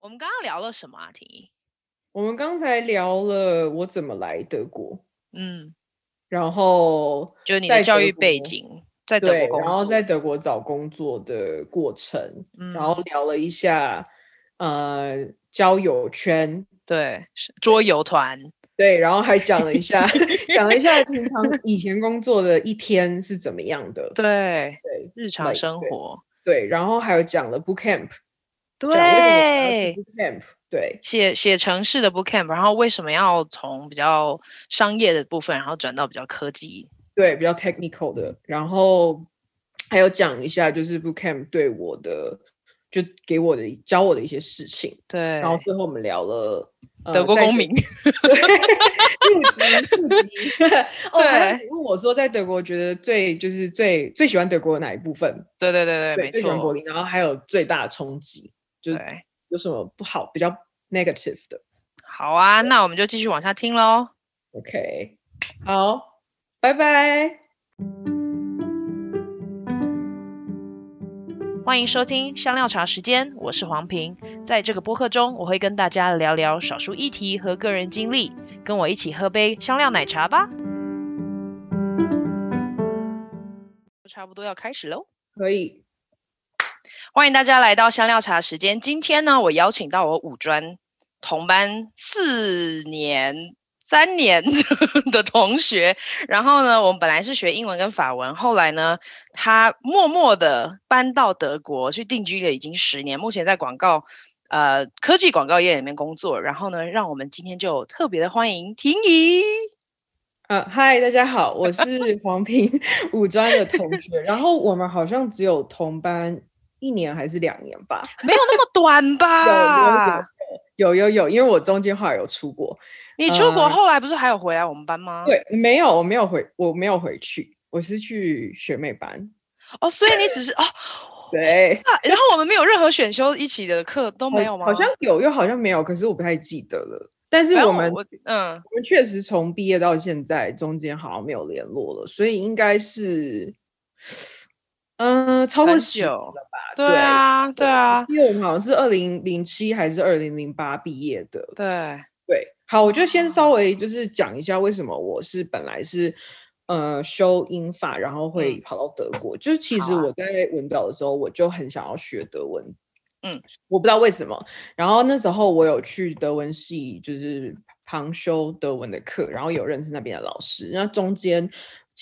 我们刚刚聊了什么啊？婷宜，我们刚才聊了我怎么来德国，嗯，然后就你的教育背景，在德国，对，然后在。德国找工作的过程，嗯、然后聊了一下，呃，交友圈，对，桌游团，对，然后还讲了一下，讲了一下平常以前工作的一天是怎么样的，对，对，日常生活，对，对，然后还有讲了 boot camp。对，bootcamp，对，写写城市的 bootcamp，然后为什么要从比较商业的部分，然后转到比较科技，对，比较 technical 的，然后还有讲一下就是 bootcamp 对我的，就给我的教我的一些事情，对，然后最后我们聊了、呃、德国公民，对，入 籍入籍，哦，还有你问我说在德国觉得最就是最最喜欢德国的哪一部分？对对对对，对没错，最喜欢柏林，然后还有最大的冲击。就是有什么不好，比较 negative 的。好啊，那我们就继续往下听喽。OK，好，拜拜。欢迎收听香料茶时间，我是黄平。在这个播客中，我会跟大家聊聊少数议题和个人经历，跟我一起喝杯香料奶茶吧。差不多要开始喽，可以。欢迎大家来到香料茶时间。今天呢，我邀请到我五专同班四年、三年 的同学。然后呢，我们本来是学英文跟法文，后来呢，他默默的搬到德国去定居了，已经十年。目前在广告呃科技广告业里面工作。然后呢，让我们今天就特别的欢迎婷宜。呃，嗨，大家好，我是黄 平五专的同学。然后我们好像只有同班。一年还是两年吧，没有那么短吧？有有有，有有有，因为我中间后来有出国。你出国后来不是还有回来我们班吗？呃、对，没有，我没有回，我没有回去，我是去学妹班。哦，所以你只是哦，对、啊。然后我们没有任何选修一起的课都没有吗？好像有，又好像没有，可是我不太记得了。但是我们，我嗯，我们确实从毕业到现在中间好像没有联络了，所以应该是。嗯，超过十了吧？对啊，对啊，因为我们好像是二零零七还是二零零八毕业的。对对，好，我就先稍微就是讲一下为什么我是本来是呃修英法，然后会跑到德国。嗯、就是其实我在文藻的时候，我就很想要学德文。嗯，我不知道为什么。然后那时候我有去德文系，就是旁修德文的课，然后有认识那边的老师。那中间。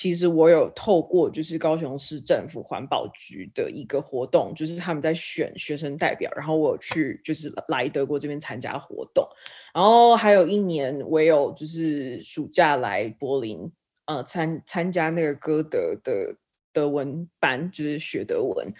其实我有透过就是高雄市政府环保局的一个活动，就是他们在选学生代表，然后我去就是来德国这边参加活动，然后还有一年我有就是暑假来柏林，呃参参加那个歌德的德文班，就是学德文。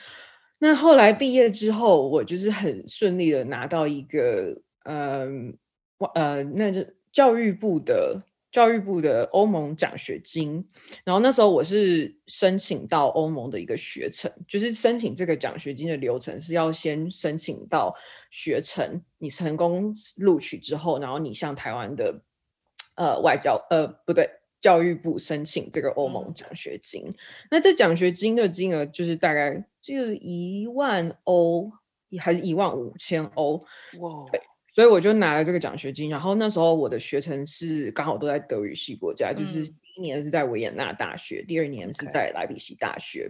那后来毕业之后，我就是很顺利的拿到一个嗯呃，呃那就教育部的。教育部的欧盟奖学金，然后那时候我是申请到欧盟的一个学程，就是申请这个奖学金的流程是要先申请到学程，你成功录取之后，然后你向台湾的呃外交呃不对教育部申请这个欧盟奖学金，嗯、那这奖学金的金额就是大概就是一万欧还是一万五千欧？哇，对。所以我就拿了这个奖学金，然后那时候我的学程是刚好都在德语系国家，嗯、就是第一年是在维也纳大学，第二年是在莱比锡大学。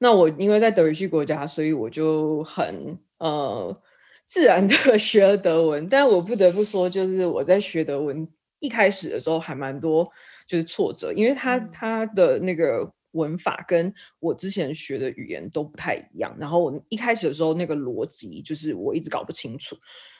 那我因为在德语系国家，所以我就很呃自然的 学了德文。但我不得不说，就是我在学德文一开始的时候还蛮多就是挫折，因为他他的那个。文法跟我之前学的语言都不太一样，然后我一开始的时候那个逻辑就是我一直搞不清楚，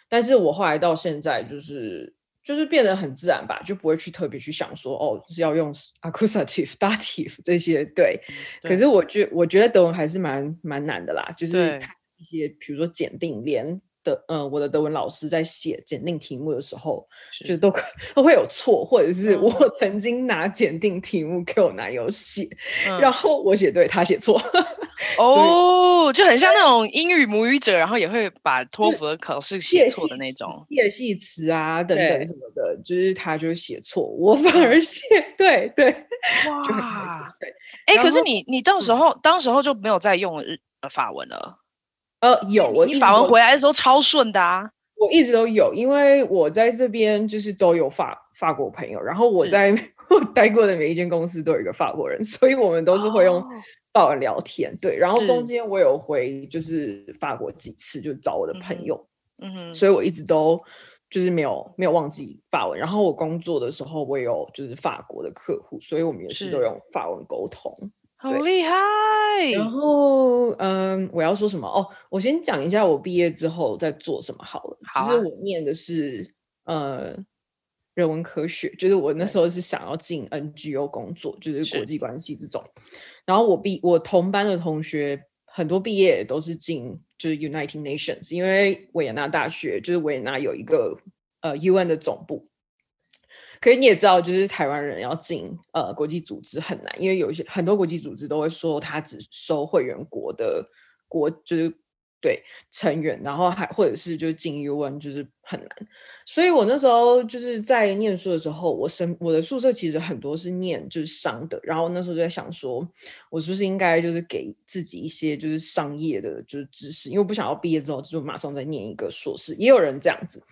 但是我后来到现在就是就是变得很自然吧，就不会去特别去想说哦就是要用 accusative、dative 这些对，对，可是我觉我觉得德文还是蛮蛮难的啦，就是一些比如说检定连。的嗯，我的德文老师在写检定题目的时候，就都都会有错，或者是我曾经拿检定题目给我男友写，嗯、然后我写对，他写错。哦，就很像那种英语母语者，然后也会把托福的考试写错的那种，介系词啊等等什么的，就是他就写错，我反而写对对。哇，对，哎，可是你你到时候、嗯、当时候就没有再用日法文了。呃，有，我你法文回来的时候超顺的啊。我一直都有，因为我在这边就是都有法法国朋友，然后我在 我待过的每一间公司都有一个法国人，所以我们都是会用法文聊天。哦、对，然后中间我有回就是法国几次，就找我的朋友，嗯哼，所以我一直都就是没有没有忘记法文。然后我工作的时候，我也有就是法国的客户，所以我们也是都用法文沟通。好厉害！然后，嗯，我要说什么？哦，我先讲一下我毕业之后在做什么好了。其实、啊、我念的是呃人文科学，就是我那时候是想要进 NGO 工作，就是国际关系这种。然后我毕我同班的同学很多毕业都是进就是 United Nations，因为维也纳大学就是维也纳有一个呃 UN 的总部。可是你也知道，就是台湾人要进呃国际组织很难，因为有一些很多国际组织都会说他只收会员国的国，就是对成员，然后还或者是就进 UN 就是很难。所以我那时候就是在念书的时候，我身我的宿舍其实很多是念就是商的，然后那时候就在想说，我是不是应该就是给自己一些就是商业的就是知识，因为不想要毕业之后就马上再念一个硕士，也有人这样子。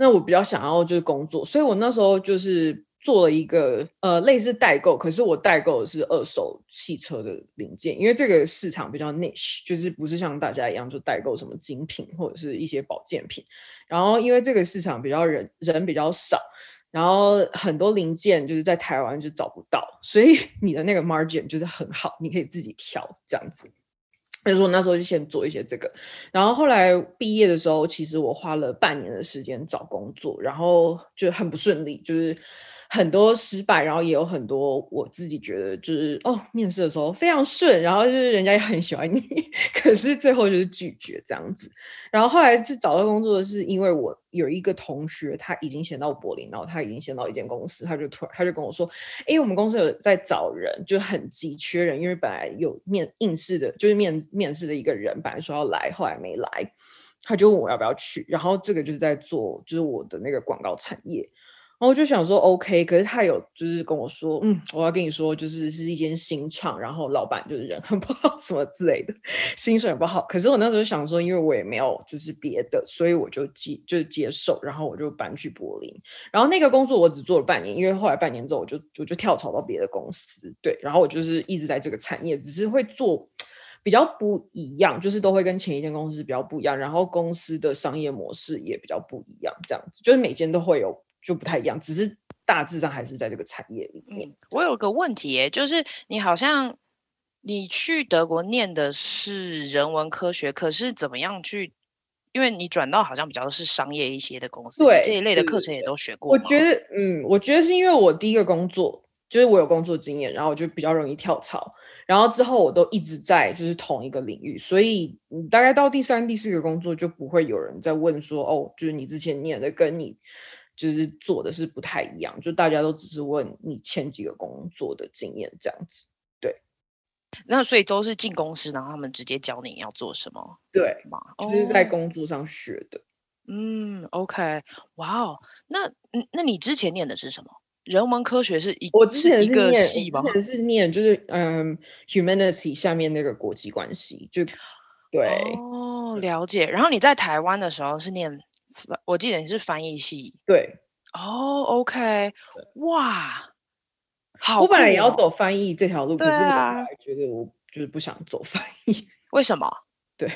那我比较想要就是工作，所以我那时候就是做了一个呃类似代购，可是我代购的是二手汽车的零件，因为这个市场比较 niche，就是不是像大家一样就代购什么精品或者是一些保健品。然后因为这个市场比较人人比较少，然后很多零件就是在台湾就找不到，所以 你的那个 margin 就是很好，你可以自己挑这样子。所以说那时候就先做一些这个，然后后来毕业的时候，其实我花了半年的时间找工作，然后就很不顺利，就是。很多失败，然后也有很多我自己觉得就是哦，面试的时候非常顺，然后就是人家也很喜欢你，可是最后就是拒绝这样子。然后后来是找到工作是因为我有一个同学他已经先到柏林，然后他已经先到一间公司，他就突然他就跟我说，哎，我们公司有在找人，就很急缺人，因为本来有面应试的，就是面面试的一个人本来说要来，后来没来，他就问我要不要去。然后这个就是在做就是我的那个广告产业。然后我就想说，OK，可是他有就是跟我说，嗯，我要跟你说，就是是一间新厂，然后老板就是人很不好，什么之类的，薪水也不好。可是我那时候想说，因为我也没有就是别的，所以我就接就接受，然后我就搬去柏林。然后那个工作我只做了半年，因为后来半年之后我就我就跳槽到别的公司，对，然后我就是一直在这个产业，只是会做比较不一样，就是都会跟前一间公司比较不一样，然后公司的商业模式也比较不一样，这样子，就是每间都会有。就不太一样，只是大致上还是在这个产业里面。嗯，我有个问题耶，就是你好像你去德国念的是人文科学，可是怎么样去？因为你转到好像比较是商业一些的公司，对这一类的课程也都学过。我觉得，嗯，我觉得是因为我第一个工作就是我有工作经验，然后我就比较容易跳槽，然后之后我都一直在就是同一个领域，所以大概到第三、第四个工作就不会有人在问说，哦，就是你之前念的跟你。就是做的是不太一样，就大家都只是问你前几个工作的经验这样子，对。那所以都是进公司，然后他们直接教你要做什么，对吗？就是在工作上学的。嗯，OK，哇哦，那嗯，那你之前念的是什么？人文科学是一，我之前是一个系吗？之前是念就是嗯，humanity 下面那个国际关系，就对。哦，了解。然后你在台湾的时候是念。我记得你是翻译系，对，哦、oh，OK，哇，好、哦，我本来也要走翻译这条路，啊、可是我后来觉得我就是不想走翻译，为什么？对，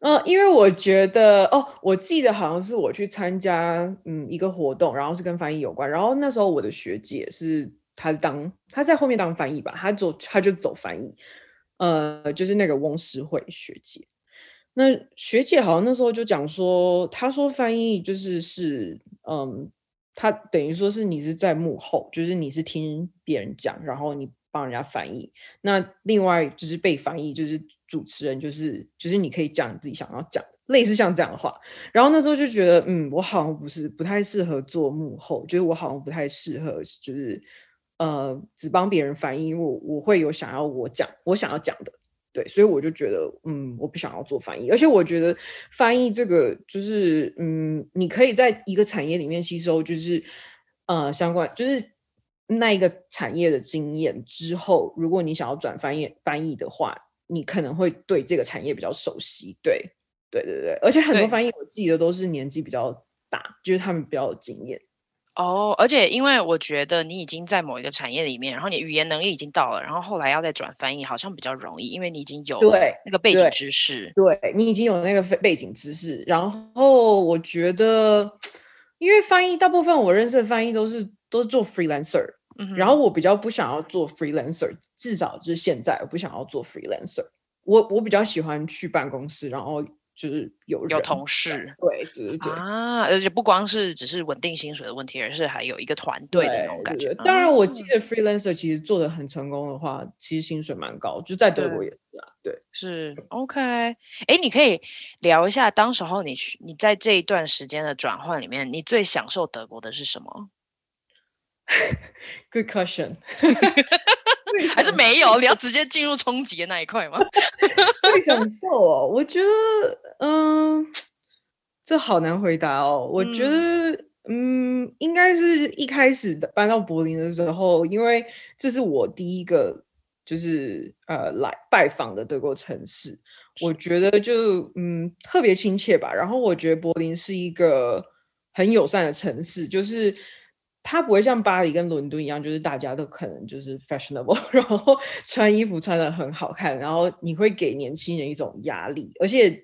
嗯、呃，因为我觉得，哦，我记得好像是我去参加嗯一个活动，然后是跟翻译有关，然后那时候我的学姐是她当她在后面当翻译吧，她走她就走翻译，呃，就是那个翁诗慧学姐。那学姐好像那时候就讲说，她说翻译就是是，嗯，她等于说是你是在幕后，就是你是听别人讲，然后你帮人家翻译。那另外就是被翻译，就是主持人，就是就是你可以讲你自己想要讲的，类似像这样的话。然后那时候就觉得，嗯，我好像不是不太适合做幕后，就是我好像不太适合，就是呃，只帮别人翻译，因为我我会有想要我讲我想要讲的。对，所以我就觉得，嗯，我不想要做翻译，而且我觉得翻译这个就是，嗯，你可以在一个产业里面吸收，就是，呃，相关就是那一个产业的经验之后，如果你想要转翻译翻译的话，你可能会对这个产业比较熟悉。对，对对对，而且很多翻译我记得都是年纪比较大，就是他们比较有经验。哦，而且因为我觉得你已经在某一个产业里面，然后你语言能力已经到了，然后后来要再转翻译，好像比较容易，因为你已经有对那个背景知识，对，对你已经有那个背景知识。然后我觉得，因为翻译大部分我认识的翻译都是都是做 freelancer，嗯，然后我比较不想要做 freelancer，至少就是现在我不想要做 freelancer，我我比较喜欢去办公室，然后。就是有有同事，对对对，啊，而且不光是只是稳定薪水的问题，而是还有一个团队的那种感觉。对对对，当然，我记得 freelancer 其实做的很成功的话，嗯、其实薪水蛮高，就在德国也是啊。对，是 OK。哎，你可以聊一下，当时候你去你在这一段时间的转换里面，你最享受德国的是什么？Good question。还是没有？你要直接进入冲击的那一块吗？最享受哦，我觉得，嗯，这好难回答哦。我觉得，嗯，嗯应该是一开始搬到柏林的时候，因为这是我第一个就是呃来拜访的德国城市，我觉得就嗯特别亲切吧。然后我觉得柏林是一个很友善的城市，就是。它不会像巴黎跟伦敦一样，就是大家都可能就是 fashionable，然后穿衣服穿得很好看，然后你会给年轻人一种压力。而且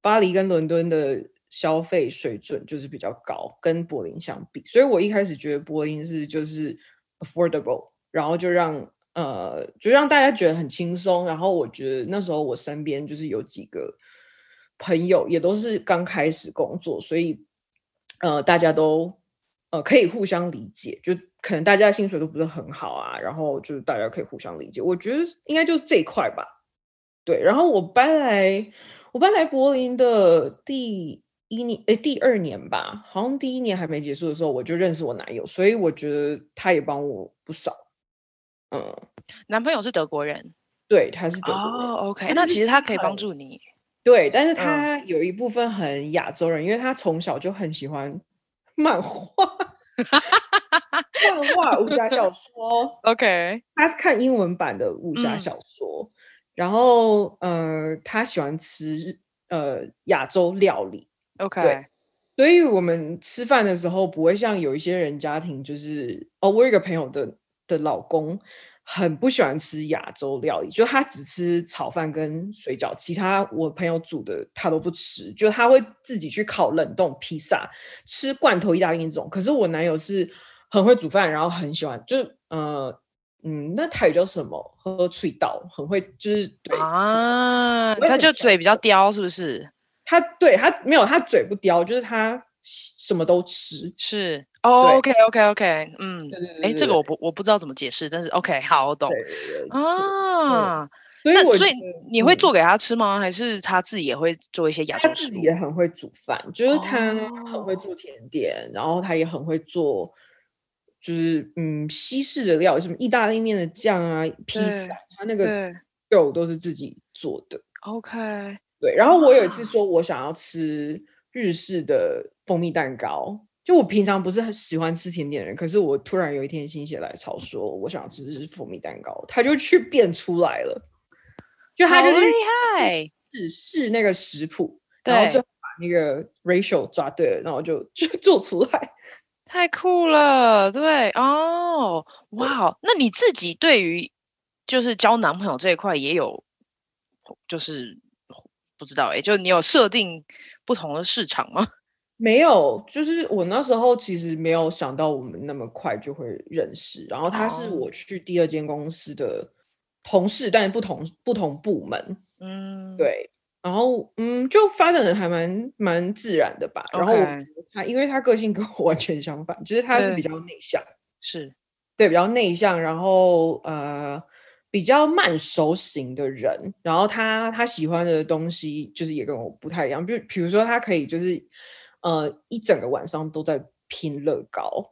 巴黎跟伦敦的消费水准就是比较高，跟柏林相比，所以我一开始觉得柏林是就是 affordable，然后就让呃就让大家觉得很轻松。然后我觉得那时候我身边就是有几个朋友也都是刚开始工作，所以呃大家都。呃，可以互相理解，就可能大家的薪水都不是很好啊，然后就是大家可以互相理解，我觉得应该就是这一块吧。对，然后我搬来，我搬来柏林的第一年，哎，第二年吧，好像第一年还没结束的时候，我就认识我男友，所以我觉得他也帮我不少。嗯，男朋友是德国人，对，他是德国人。哦，OK，那其实他可以帮助你。对，但是他有一部分很亚洲人，嗯，因为他从小就很喜欢。漫画，漫画武侠小说，OK，他是看英文版的武侠小说，嗯、然后呃，他喜欢吃呃亚洲料理，OK，所以我们吃饭的时候不会像有一些人家庭，就是哦，我有一个朋友的的老公。很不喜欢吃亚洲料理，就他只吃炒饭跟水饺，其他我朋友煮的他都不吃。就他会自己去烤冷冻披萨，吃罐头意大利那种。可是我男友是很会煮饭，然后很喜欢，就是呃嗯，那台语叫什么？喝脆道，很会就是对啊，他就嘴比较刁，是不是？他对他没有，他嘴不刁，就是他。什么都吃是哦，OK OK OK，嗯，哎，这个我不我不知道怎么解释，但是 OK 好，我懂啊。所以所以你会做给他吃吗？嗯、还是他自己也会做一些亚洲食物？他自己也很会煮饭，就是他很会做甜点，哦、然后他也很会做，就是嗯西式的料，什么意大利面的酱啊、披萨，他那个肉都是自己做的。OK，对。然后我有一次说我想要吃日式的。蜂蜜蛋糕，就我平常不是很喜欢吃甜点的人，可是我突然有一天心血来潮，说我想吃日式蜂蜜蛋糕，他就去变出来了，就他就厉害，只是那个食谱，然后就把那个 ratio 抓对了，然后就 就做出来，太酷了，对哦，哇，那你自己对于就是交男朋友这一块也有，就是不知道哎，就你有设定不同的市场吗？没有，就是我那时候其实没有想到我们那么快就会认识。然后他是我去第二间公司的同事，但是不同不同部门。嗯，对。然后嗯，就发展的还蛮蛮自然的吧。Okay. 然后他，因为他个性跟我完全相反，就是他是比较内向，是对比较内向，然后呃比较慢熟型的人。然后他他喜欢的东西就是也跟我不太一样，就比如说他可以就是。呃，一整个晚上都在拼乐高，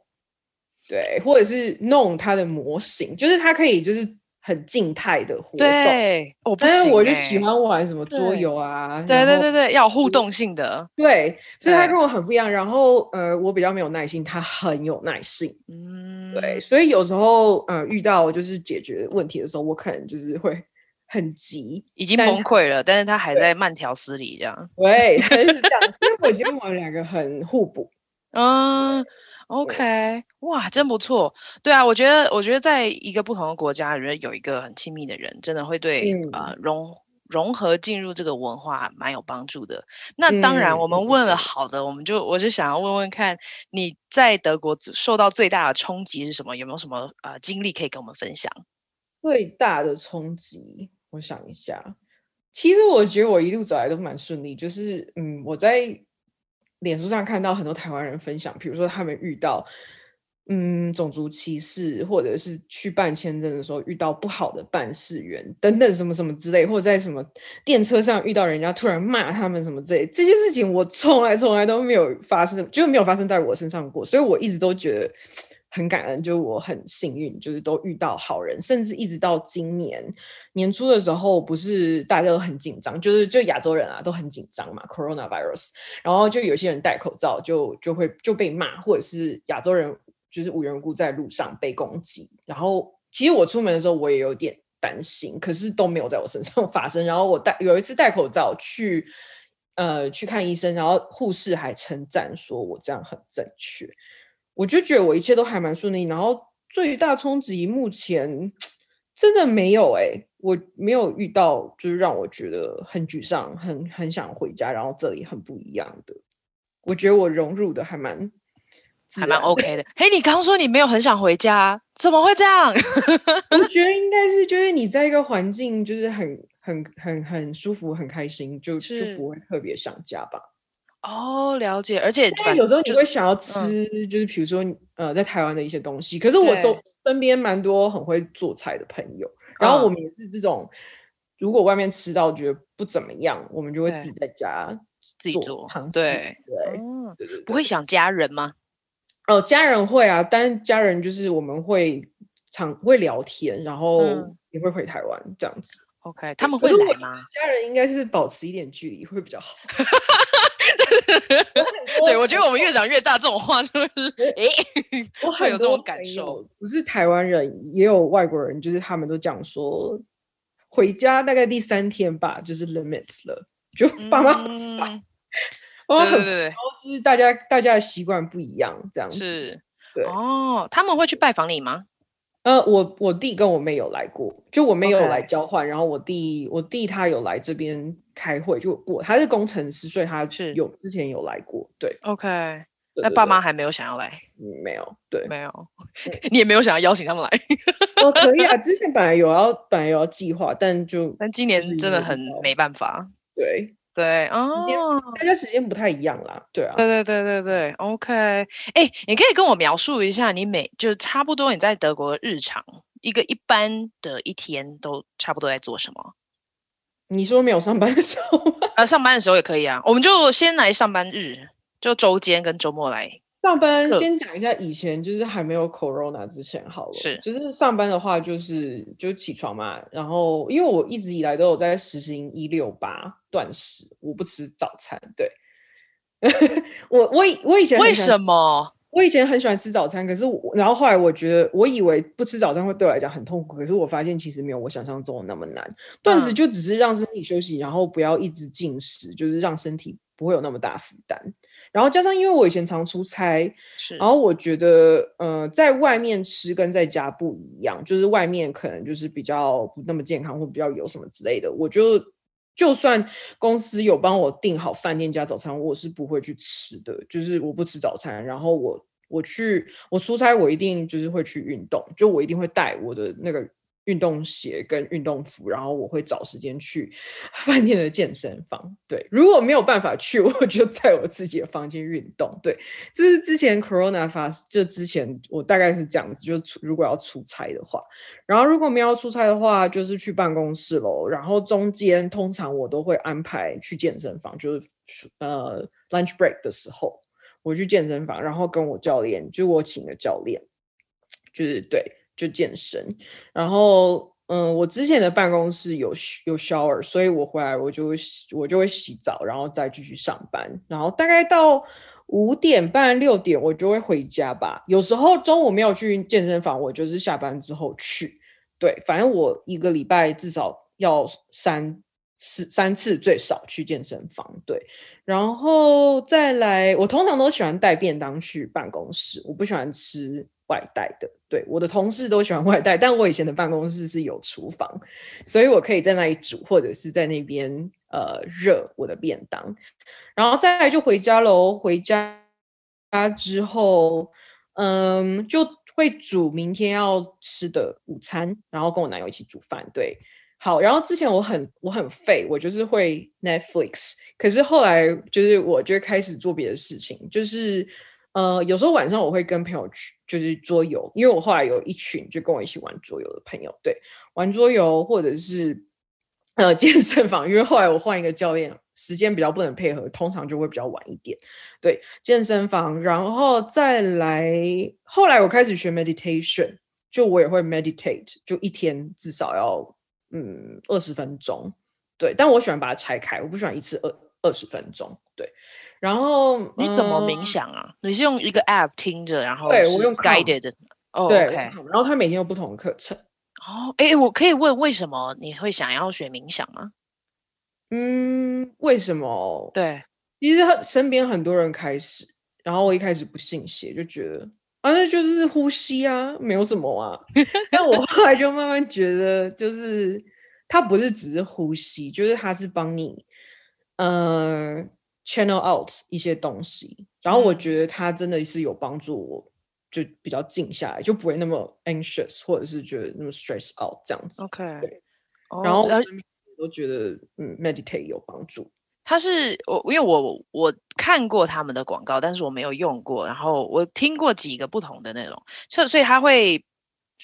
对，或者是弄他的模型，就是他可以就是很静态的活动。对，我不行、欸、但是我就喜欢玩什么桌游啊，对对对对，要有互动性的。对，所以他跟我很不一样。然后呃，我比较没有耐心，他很有耐性。嗯，对，所以有时候呃遇到就是解决问题的时候，我可能就是会 很急，已经崩溃了，但，是他还在慢条斯理这样。对，是这样。所以我觉得我 们两个很互补。嗯，OK，哇，真不错。对啊，我觉得，我觉得在一个不同的国家，人有一个很亲密的人，真的会对、嗯、呃融融合进入这个文化蛮有帮助的。那当然，我们问了好的，嗯、我们就我就想要问问看，你在德国受到最大的冲击是什么？有没有什么呃经历可以跟我们分享？最大的冲击，我想一下。其实我觉得我一路走来都蛮顺利，就是嗯，我在。脸书上看到很多台湾人分享，比如说他们遇到嗯种族歧视，或者是去办签证的时候遇到不好的办事员等等什么什么之类，或者在什么电车上遇到人家突然骂他们什么之类，这些事情我从来从来都没有发生，就没有发生在我身上过，所以我一直都觉得。很感恩，就我很幸运，就是都遇到好人，甚至一直到今年年初的时候，不是大家都很紧张，就是就亚洲人啊都很紧张嘛，coronavirus，然后就有些人戴口罩就就会就被骂，或者是亚洲人就是无缘无故在路上被攻击，然后其实我出门的时候我也有点担心，可是都没有在我身上 发生。然后我戴有一次戴口罩去呃去看医生，然后护士还称赞说我这样很正确。我就觉得我一切都还蛮顺利，然后最大冲击目前真的没有哎、我没有遇到就是让我觉得很沮丧、很很想回家，然后这里很不一样的。我觉得我融入的还蛮还蛮 OK 的。嘿，你刚刚说你没有很想回家，怎么会这样？我觉得应该是就是你在一个环境就是很很很很舒服、很开心，就就不会特别想家吧。哦，了解，而且有时候你会想要吃，就，就是比如说，呃，在台湾的一些东西。可是我身身边蛮多很会做菜的朋友，然后我们也是这种，如果外面吃到觉得不怎么样，我们就会自己在家自己做，尝试。对对，嗯，不会想家人吗？哦，家人会啊，但家人就是我们会常会聊天，然后也会回台湾这样子。OK，他们会来吗？家人应该是保持一点距离会比较好。对，我觉得我们越长越大，这种话就是，哎，我 很有这种感受。不是台湾人，也有外国人，就是他们都讲说，回家大概第三天吧，就是 limit 了，就爸妈很烦。对对对，然后就是大家大家的习惯不一样，这样子。是，对哦，他们会去拜访你吗？呃，我我弟跟我妹有来过，就我妹有来交换.然后我弟我弟他有来这边开会，就过，他是工程师，所以他是有之前有来过，对，OK，那爸妈还没有想要来，嗯，没有，对，没有，你也没有想要邀请他们来，哦，可以啊，之前本来有要本来有要计划，但就但今年真的很没办法，对。对哦，大家时间不太一样啦，对啊，对对对对对，OK，哎，你可以跟我描述一下你每就差不多你在德国的日常，一个一般的一天都差不多在做什么？你说没有上班的时候吗？呃，上班的时候也可以啊，我们就先来上班日，就周间跟周末来。上班先讲一下，以前就是还没有 Corona 之前好了。是，就是上班的话，就是就起床嘛。然后，因为我一直以来都有在实行一六八断食，我不吃早餐。对，我我以我以前为什么？我以前很喜欢吃早餐，可是我然后后来我觉得，我以为不吃早餐会对我来讲很痛苦，可是我发现其实没有我想象中的那么难。断食就只是让身体休息，然后不要一直进食，就是让身体不会有那么大负担。然后加上，因为我以前常出差，然后我觉得，呃，在外面吃跟在家不一样，就是外面可能就是比较不那么健康，或比较油什么之类的。我就就算公司有帮我订好饭店加早餐，我是不会去吃的，就是我不吃早餐。然后我我去我出差，我一定就是会去运动，就我一定会带我的那个。运动鞋跟运动服，然后我会找时间去 饭店的健身房。对，如果没有办法去，我就在我自己的房间运动。对，这是之前 Corona 发，就之前我大概是这样子。就是如果要出差的话，然后如果没有出差的话，就是去办公室喽。然后中间通常我都会安排去健身房，就是呃 lunch break 的时候，我去健身房，然后跟我教练，就我请的教练，就是对。就健身，然后嗯，我之前的办公室有有 shower，所以我回来我就会洗，我就会洗澡，然后再继续上班，然后大概到五点半六点我就会回家吧。有时候中午没有去健身房，我就是下班之后去。对，反正我一个礼拜至少要三四三次最少去健身房，对，然后再来，我通常都喜欢带便当去办公室，我不喜欢吃外带的。对，我的同事都喜欢外带，但我以前的办公室是有厨房，所以我可以在那里煮，或者是在那边呃热我的便当，然后再来就回家喽。回家之后，嗯，就。会煮明天要吃的午餐，然后跟我男友一起煮饭。对，好。然后之前我很我很废，我就是会 Netflix。可是后来就是我就开始做别的事情，就是呃有时候晚上我会跟朋友去就是桌游，因为我后来有一群就跟我一起玩桌游的朋友，对，玩桌游或者是呃健身房，因为后来我换一个教练。时间比较不能配合，通常就会比较晚一点。对，健身房，然后再来，后来我开始学 meditation，就我也会 meditate，就一天至少要嗯二十分钟。对，但我喜欢把它拆开，我不喜欢一次二二十分钟。对，然后你怎么冥想啊？嗯、你是用一个 app 听着，然后对我用 guided，哦，对、然后他每天有不同的课程。哦，哎，我可以问为什么你会想要学冥想吗？嗯，为什么？对，其实身边很多人开始，然后我一开始不信邪，就觉得啊，那就是呼吸啊，没有什么啊。但我后来就慢慢觉得，就是它不是只是呼吸，就是它是帮你呃 channel out 一些东西。然后我觉得它真的是有帮助我，就比较静下来，就不会那么 anxious，或者是觉得那么 stress out 这样子。OK，对，然后。Oh, 我觉得嗯，meditate 有帮助。他是我，因为我我看过他们的广告，但是我没有用过。然后我听过几个不同的内容，所以所以他会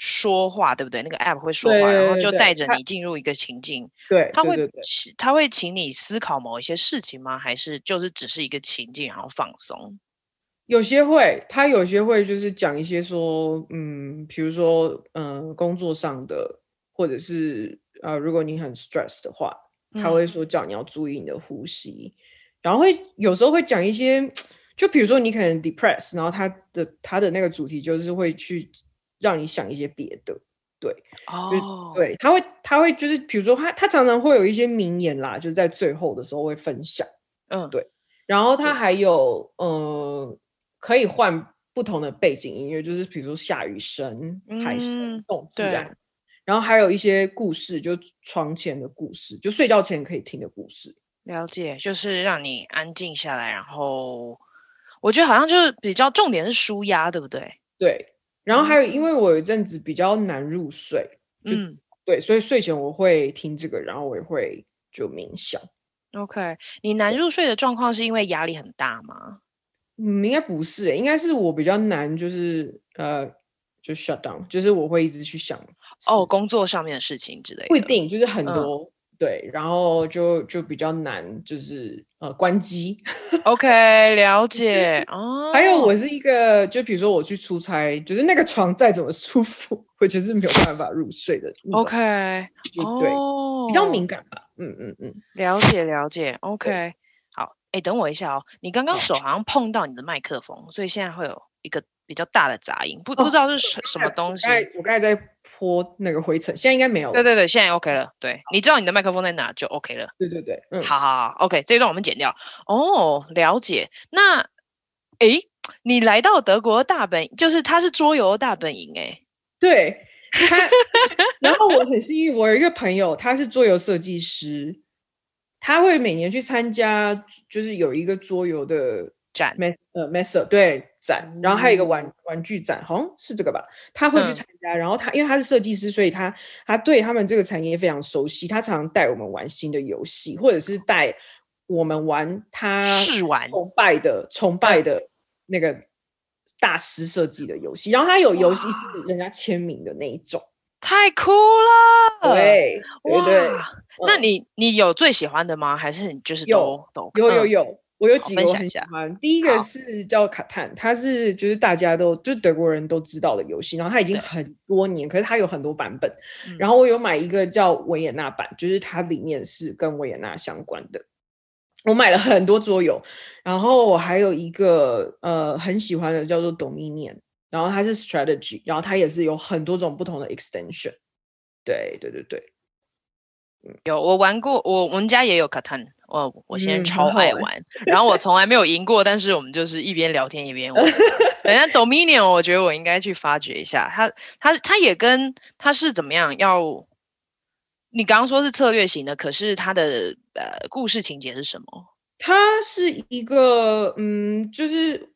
说话，对不对？那个 app 会说话，对然后就带着你进入一个情境。对，他会他会请你思考某一些事情吗？还是就是只是一个情境，然后放松？有些会，他有些会就是讲一些说，嗯，比如说嗯，工作上的，或者是。呃，如果你很 stress 的话，他会说叫你要注意你的呼吸，嗯、然后会有时候会讲一些，就比如说你可能 depressed，然后他的他的那个主题就是会去让你想一些别的，对，哦，对，他会他会就是比如说他他常常会有一些名言啦，就是在最后的时候会分享，嗯，对，然后他还有嗯、呃，可以换不同的背景音乐，就是比如说下雨声、海声、动自然。然后还有一些故事，就床前的故事，就睡觉前可以听的故事。了解，就是让你安静下来。然后我觉得好像就是比较重点是舒压，对不对？对。然后还有，因为我有一阵子比较难入睡，嗯，对，所以睡前我会听这个，然后我也会就冥想。OK，你难入睡的状况是因为压力很大吗？嗯，应该不是，应该是我比较难，就是呃，就 shut down，就是我会一直去想。哦，工作上面的事情之类的，不一定，就是很多、嗯、对，然后就就比较难，就是呃关机。OK，了解哦。还有我是一个，就比如说我去出差，就是那个床再怎么舒服，我就是没有办法入睡的。OK，对，哦、比较敏感吧。嗯嗯嗯，了解了解。OK，好，哎，等我一下哦，你刚刚手好像碰到你的麦克风，所以现在会有一个。比较大的杂音，不不知道是什什么东西。我刚才在泼那个灰尘，现在应该没有了。对对对，现在 OK 了。对，你知道你的麦克风在哪就 OK 了。对对对，嗯，好好好，OK，这一段我们剪掉。哦，了解。那，诶，你来到德国大本营，就是它是桌游的大本营，诶。对。然后我很幸运，我有一个朋友，他是桌游设计师，他会每年去参加，就是有一个桌游的展，呃，Messe，对。展，然后还有一个玩玩具展，好像是这个吧？他会去参加，嗯、然后他因为他是设计师，所以他他对他们这个产业非常熟悉。他常常带我们玩新的游戏，或者是带我们玩他崇拜的崇拜的那个大师设计的游戏。然后他有游戏是人家签名的那一种，太酷了！对，对对。哇嗯、那你你有最喜欢的吗？还是你就是都有都有有有。嗯我有几个我很喜欢，第一个是叫卡坦，它是就是大家都就是德国人都知道的游戏，然后它已经很多年，可是它有很多版本。嗯、然后我有买一个叫维也纳版，就是它里面是跟维也纳相关的。我买了很多桌游，然后我还有一个呃很喜欢的叫做 Dominion，然后它是 strategy，然后它也是有很多种不同的 extension。对对对对。有我玩过，我我们家也有 Catan，我我现在超爱玩，嗯、然后我从来没有赢过，但是我们就是一边聊天一边玩。人家 Dominion，我觉得我应该去发掘一下，它它它也跟它是怎么样？要你刚刚说是策略型的，可是它的呃故事情节是什么？它是一个嗯，就是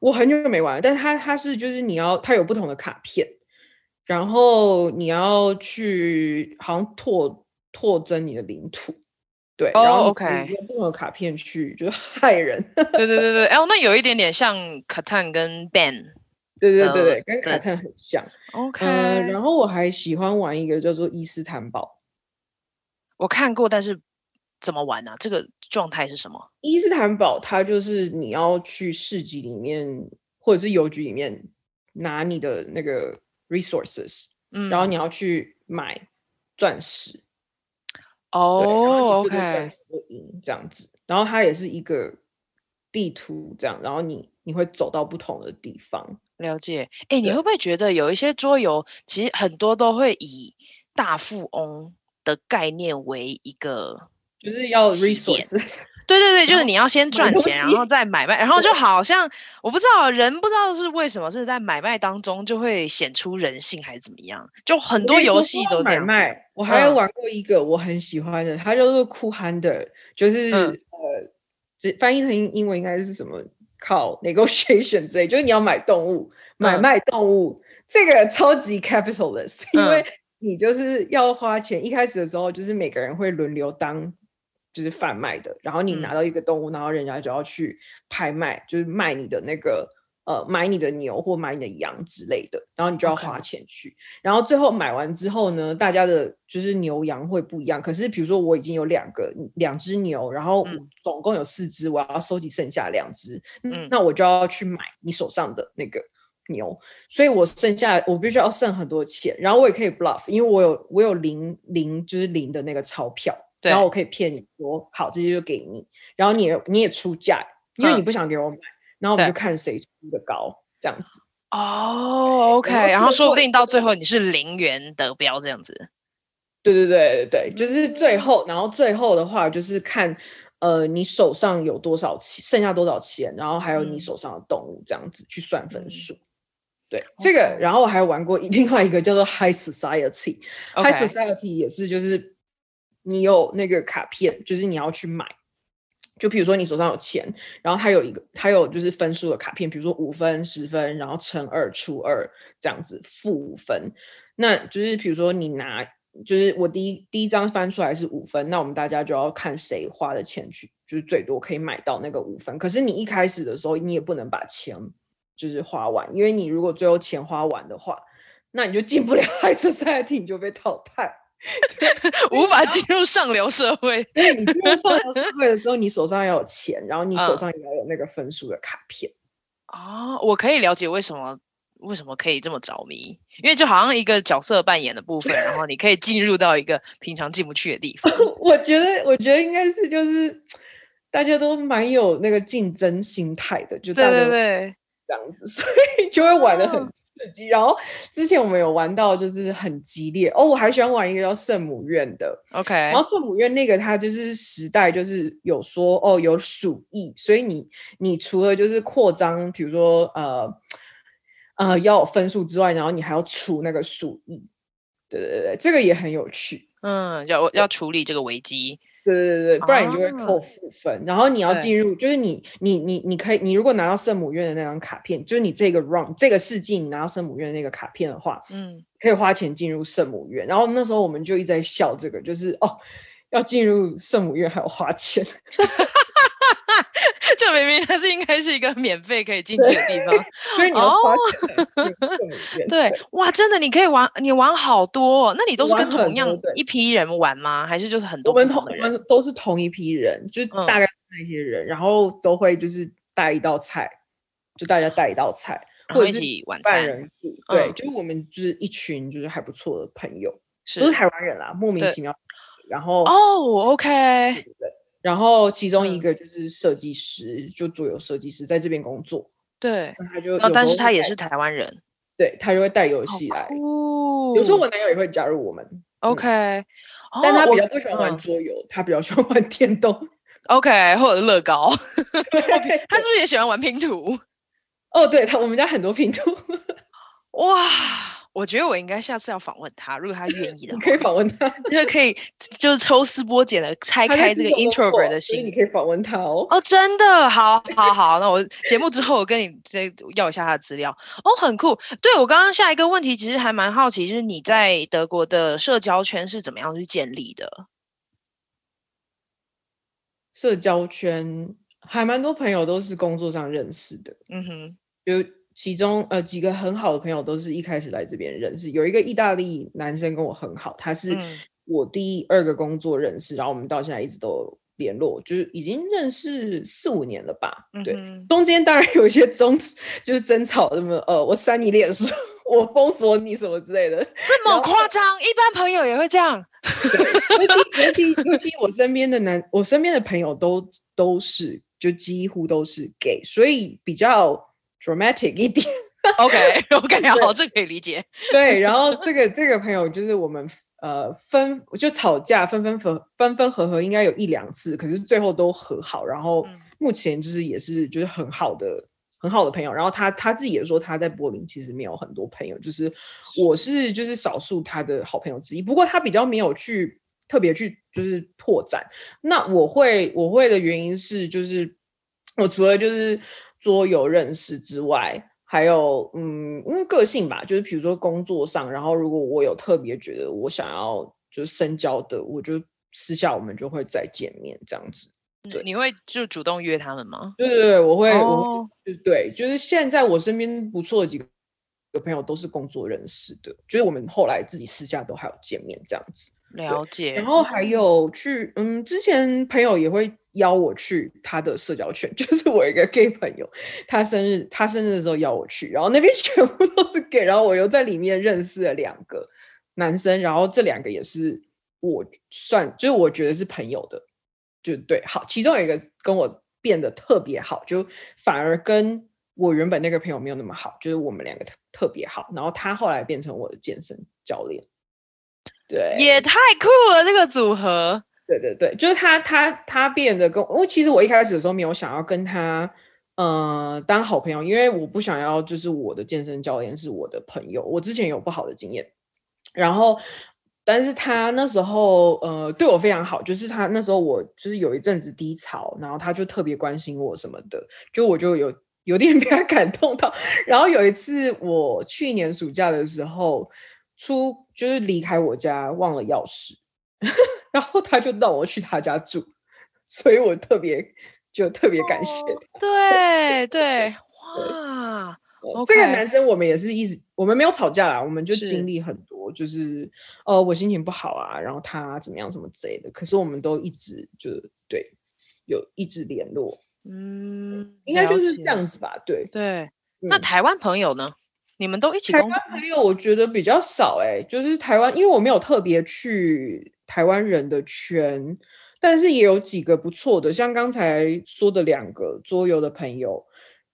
我很久没玩，但是它它是就是你要它有不同的卡片，然后你要去好像拓拓增你的领土。对，然后 OK，用不同的卡片去就是 害人。对对对对，哎，那有一点点像 Catan 跟 Ben，对对对对，跟 Catan 很像。OK，然后我还喜欢玩一个叫做伊斯坦堡，我看过，但是怎么玩呢？这个状态是什么？伊斯坦堡它就是你要去市集里面或者是邮局里面拿你的那个 resources，嗯，然后你要去买钻石。哦，OK，这样子，然后它也是一个地图，这样，然后你你会走到不同的地方。了解，哎，你会不会觉得有一些桌游，其实很多都会以大富翁的概念为一个，就是要 resources。对对对，就是你要先赚钱，然后再买卖，然后就好像我不知道人不知道是为什么是在买卖当中就会显出人性还是怎么样，就很多游戏都买卖。我还有玩过一个我很喜欢的，它叫做 Cool Hunter，就是呃，这翻译成英文应该是什么？靠 negotiation 之类，就是你要买动物，买卖动物，这个超级 capitalist，因为你就是要花钱。一开始的时候，就是每个人会轮流当。就是贩卖的，然后你拿到一个动物，嗯、然后人家就要去拍卖，就是卖你的那个呃，买你的牛或买你的羊之类的，然后你就要花钱去。然后最后买完之后呢，大家的就是牛羊会不一样。可是比如说我已经有两个两只牛，然后总共有四只，我要收集剩下两只，嗯，那我就要去买你手上的那个牛，所以我剩下我必须要剩很多钱，然后我也可以 bluff，因为我有我有零零就是零的那个钞票。然后我可以骗你说好，这些就给你，然后你也你也出价，因为你不想给我买，嗯、然后我们就看谁出的高，这样子。哦，OK，然后，说不定到最后你是零元得标这样子。对对对对对，就是最后，然后最后的话就是看呃你手上有多少钱，剩下多少钱，然后还有你手上的动物这样子去算分数。嗯、对.这个，然后我还玩过 另外一个叫做 High Society，High. Society 也是就是。你有那个卡片，就是你要去买。就比如说你手上有钱，然后它有一个，它有就是分数的卡片，比如说五分、十分，然后乘二除二这样子，负五分。那就是比如说你拿，就是我第一第一张翻出来是五分，那我们大家就要看谁花的钱去，就是最多可以买到那个五分。可是你一开始的时候，你也不能把钱就是花完，因为你如果最后钱花完的话，那你就进不了 Society，你就被淘汰。对无法进入上流社会。对，你进入上流社会的时候，你手上要有钱，然后你手上也要有那个分数的卡片。哦，我可以了解为什么为什么可以这么着迷，因为就好像一个角色扮演的部分，然后你可以进入到一个平常进不去的地方。我觉得，我觉得应该是就是大家都蛮有那个竞争心态的，就大家对这样子，所以就会玩的很。哦刺激，然后之前我们有玩到就是很激烈哦，我还喜欢玩一个叫圣母院的，OK，然后圣母院那个它就是时代就是有说哦有鼠疫，所以你你除了就是扩张，比如说呃呃要有分数之外，然后你还要除那个鼠疫，对对对，这个也很有趣，嗯，要要处理这个危机。对对对，不然你就会扣负分。啊、然后你要进入，就是你你你你可以，你如果拿到圣母院的那张卡片，就是你这个 round 这个世纪你拿到圣母院的那个卡片的话，嗯，可以花钱进入圣母院。然后那时候我们就一直在笑这个，就是哦，要进入圣母院还要花钱。这明明它是应该是一个免费可以进去的地方，所以你要花钱。对，哇，真的你可以玩，你玩好多，那你都是跟同样一批人玩吗？还是就是很多？我们同我们都是同一批人，就是大概那些人，然后都会就是带一道菜，就大家带一道菜，或者是半人组。对，就是我们就是一群就是还不错的朋友，都是台湾人啦，莫名其妙。然后哦，OK。然后其中一个就是设计师，嗯、就桌游设计师在这边工作。对，他就但是他也是台湾人，对他就会带游戏来。哦，有时候我男友也会加入我们。OK，但他比较不喜欢玩桌游，他比较喜欢玩电动。OK，或者乐高。他是不是也喜欢玩拼图？哦，对他，我们家很多拼图。哇。我觉得我应该下次要访问他，如果他愿意的话，你可以访问他，因为可以就是抽丝剥茧的拆开这个 introvert 的心，你可以访问他哦。哦，真的，好，好，好，那我节目之后我跟你再要一下他的资料。哦，很酷。对，我刚刚下一个问题，其实还蛮好奇，就是你在德国的社交圈是怎么样去建立的？社交圈还蛮多朋友都是工作上认识的。嗯哼，有。其中呃几个很好的朋友都是一开始来这边认识，有一个意大利男生跟我很好，他是我第二个工作认识，嗯、然后我们到现在一直都联络，就是已经认识四五年了吧。嗯、对，中间当然有一些争，就是争吵什么呃，我删你脸书，我封锁你什么之类的，这么夸张？一般朋友也会这样？尤其尤其尤其我身边的男，我身边的朋友都都是就几乎都是 gay，所以比较。Dramatic 一点，OK OK，好，这可以理解。对，然后这个这个朋友就是我们呃分就吵架分分合分分合合，应该有一两次，可是最后都和好。然后目前就是也是就是很好的很好的朋友。然后他他自己也说他在柏林其实没有很多朋友，就是我是就是少数他的好朋友之一。不过他比较没有去特别去就是拓展。那我会我会的原因是就是我除了就是。桌游认识之外，还有嗯，因为个性吧，就是比如说工作上，然后如果我有特别觉得我想要就是深交的，我就私下我们就会再见面这样子。对，你会就主动约他们吗？对对对，我会，哦、我就对，就是现在我身边不错的几个朋友都是工作认识的，就是我们后来自己私下都还有见面这样子。了解，然后还有去，嗯，之前朋友也会邀我去他的社交圈，就是我一个 gay 朋友，他生日，他生日的时候邀我去，然后那边 全部都是 gay，然后我又在里面认识了两个男生，然后这两个也是我算，就是我觉得是朋友的，就对，好，其中有一个跟我变得特别好，就反而跟我原本那个朋友没有那么好，就是我们两个特特别好，然后他后来变成我的健身教练。对，也太酷了，这个组合。对对对，就是他他他变得跟，因为其实我一开始的时候没有想要跟他，呃，当好朋友，因为我不想要就是我的健身教练是我的朋友，我之前有不好的经验。然后，但是他那时候呃对我非常好，就是他那时候我就是有一阵子低潮，然后他就特别关心我什么的，就我就有有点 被他感动到。然后有一次我去年暑假的时候。出就是离开我家忘了钥匙，然后他就让我去他家住，所以我特别就特别感谢他。对 对，哇，这个男生我们也是一直我们没有吵架啦，我们就经历很多，就是呃我心情不好啊，然后他怎么样什么之类的，可是我们都一直就对有一直联络，嗯，应该就是这样子吧，对对。那台湾朋友呢？你们都一起？台湾朋友我觉得比较少哎、欸，就是台湾，因为我没有特别去台湾人的圈，但是也有几个不错的，像刚才说的两个桌游的朋友，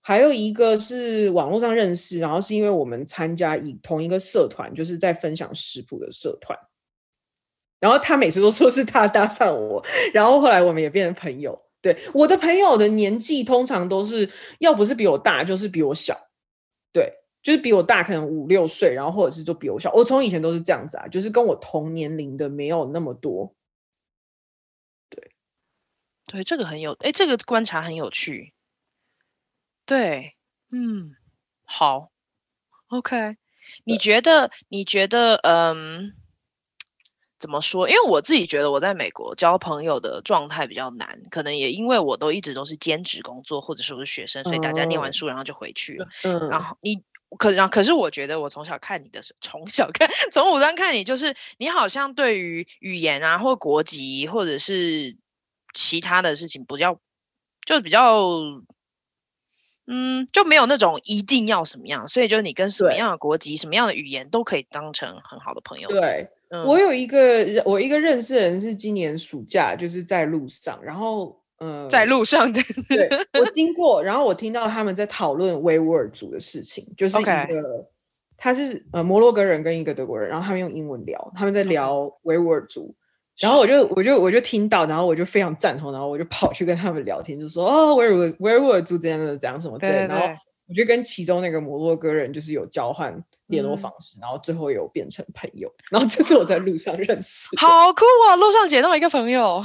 还有一个是网络上认识，然后是因为我们参加一同一个社团，就是在分享食谱的社团，然后他每次都说是他搭上我，然后后来我们也变成朋友。对，我的朋友的年纪通常都是要不是比我大，就是比我小，对。就是比我大可能五六岁，然后或者是就比我小。我从以前都是这样子啊，就是跟我同年龄的没有那么多。对，对，这个很有，哎，这个观察很有趣。对，嗯，好，OK。你觉得？你觉得？嗯，怎么说？因为我自己觉得我在美国交朋友的状态比较难，可能也因为我都一直都是兼职工作，或者说是学生，所以大家念完书然后就回去了。嗯，然后你。可然可是我觉得我从小看你的时候，从小看从五专看你，就是你好像对于语言啊或国籍或者是其他的事情比较，就比较，嗯，就没有那种一定要什么样，所以就是你跟什么样的国籍、什么样的语言都可以当成很好的朋友。对，嗯、我有一个我一个认识的人是今年暑假就是在路上，然后。嗯，在路上的，对，我经过，然后我听到他们在讨论维吾尔族的事情，就是一个.他是呃摩洛哥人跟一个德国人，然后他们用英文聊，他们在聊维吾尔族。然后我就我就我就听到，然后我就非常赞同，然后我就跑去跟他们聊天，就说哦，维尔维吾尔族这样的讲什么之类的，然后我就跟其中那个摩洛哥人就是有交换联络方式，嗯、然后最后有变成朋友，然后这是我在路上认识，好酷啊！路上捡到一个朋友，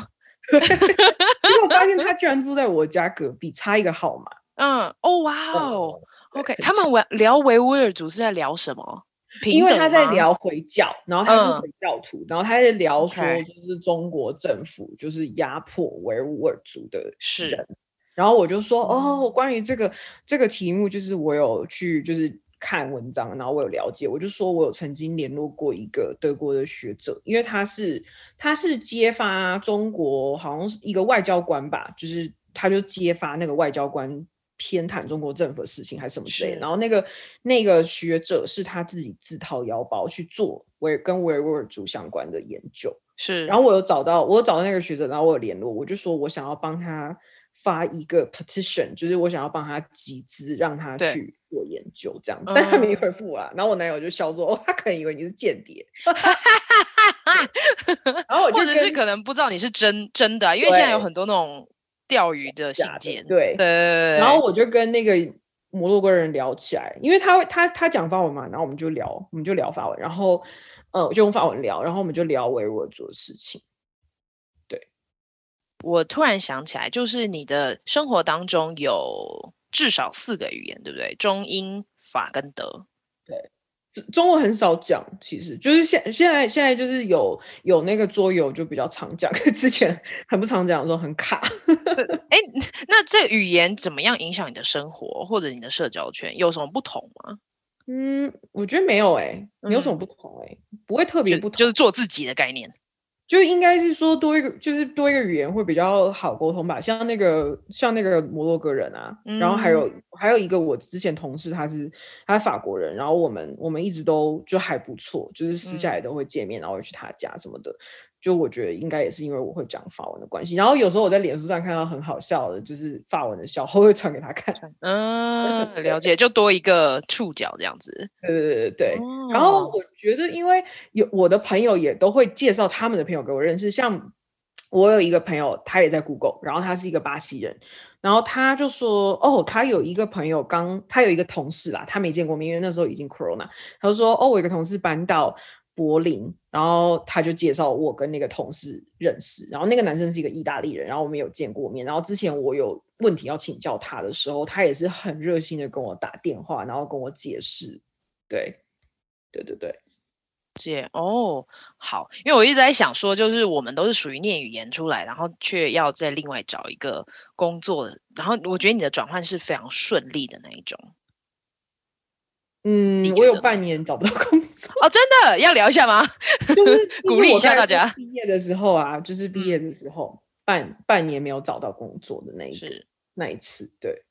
因为我发现他居然住在我家隔壁，差一个号码。嗯，哦哇哦，OK，他们聊聊维吾尔族是在聊什么？因为他在聊回教，然后他是回教徒，嗯、然后他在聊说，就是中国政府就是压迫维吾尔族的人，然后我就说，哦，关于这个这个题目，就是我有去就是看文章，然后我有了解，我就说我有曾经联络过一个德国的学者，因为他是他是揭发中国好像是一个外交官吧，就是他就揭发那个外交官。偏袒中国政府的事情还是什么之类的，然后那个那个学者是他自己自掏腰包去做维跟维吾尔族相关的研究，是。然后我有找到，我有找到那个学者，然后我有联络，我就说我想要帮他发一个 petition，就是我想要帮他集资，让他去做研究这样，但他没回复我啦。然后我男友就笑说，哦，他可能以为你是间谍，然后我就或者是可能不知道你是真真的啊，因为现在有很多那种。钓鱼的信件，对对，然后我就跟那个摩洛哥人聊起来，因为他他他讲法文嘛，然后我们就聊，我们就聊法文，然后呃，就用法文聊，然后我们就聊维吾尔族的事情。对，我突然想起来，就是你的生活当中有至少四个语言，对不对？中英法跟德。对。中文很少讲，其实就是现现在现在就是有有那个桌游就比较常讲，之前很不常讲的时候很卡。哎、欸，那这语言怎么样影响你的生活或者你的社交圈？有什么不同吗？嗯，我觉得没有哎、欸，没有什么不同哎、欸，嗯、不会特别不同，就，就是做自己的概念。就应该是说多一个，就是多一个语言会比较好沟通吧。像那个像那个摩洛哥人啊，嗯、然后还有还有一个我之前同事，他是他是法国人，然后我们我们一直都就还不错，就是私下也都会见面，嗯、然后会去他家什么的。就我觉得应该也是因为我会讲法文的关系，然后有时候我在脸书上看到很好笑的，就是法文的笑话，会传给他看。嗯，了解，就多一个触角这样子。对对对对。哦、然后我觉得，因为有我的朋友也都会介绍他们的朋友给我认识，像我有一个朋友，他也在 Google，然后他是一个巴西人，然后他就说，哦，他有一个朋友刚，他有一个同事啦，他没见过面，因为那时候已经 Corona，他就说，哦，我有一个同事搬到。柏林，然后他就介绍我跟那个同事认识，然后那个男生是一个意大利人，然后我们有见过面，然后之前我有问题要请教他的时候，他也是很热心的跟我打电话，然后跟我解释，对，对对对，姐哦，好，因为我一直在想说，就是我们都是属于念语言出来，然后却要再另外找一个工作，然后我觉得你的转换是非常顺利的那一种。嗯，我有半年找不到工作哦，真的要聊一下吗？就是 鼓励一下大家。毕业的时候啊，就是毕业的时候，半半年没有找到工作的那一次，那一次，对。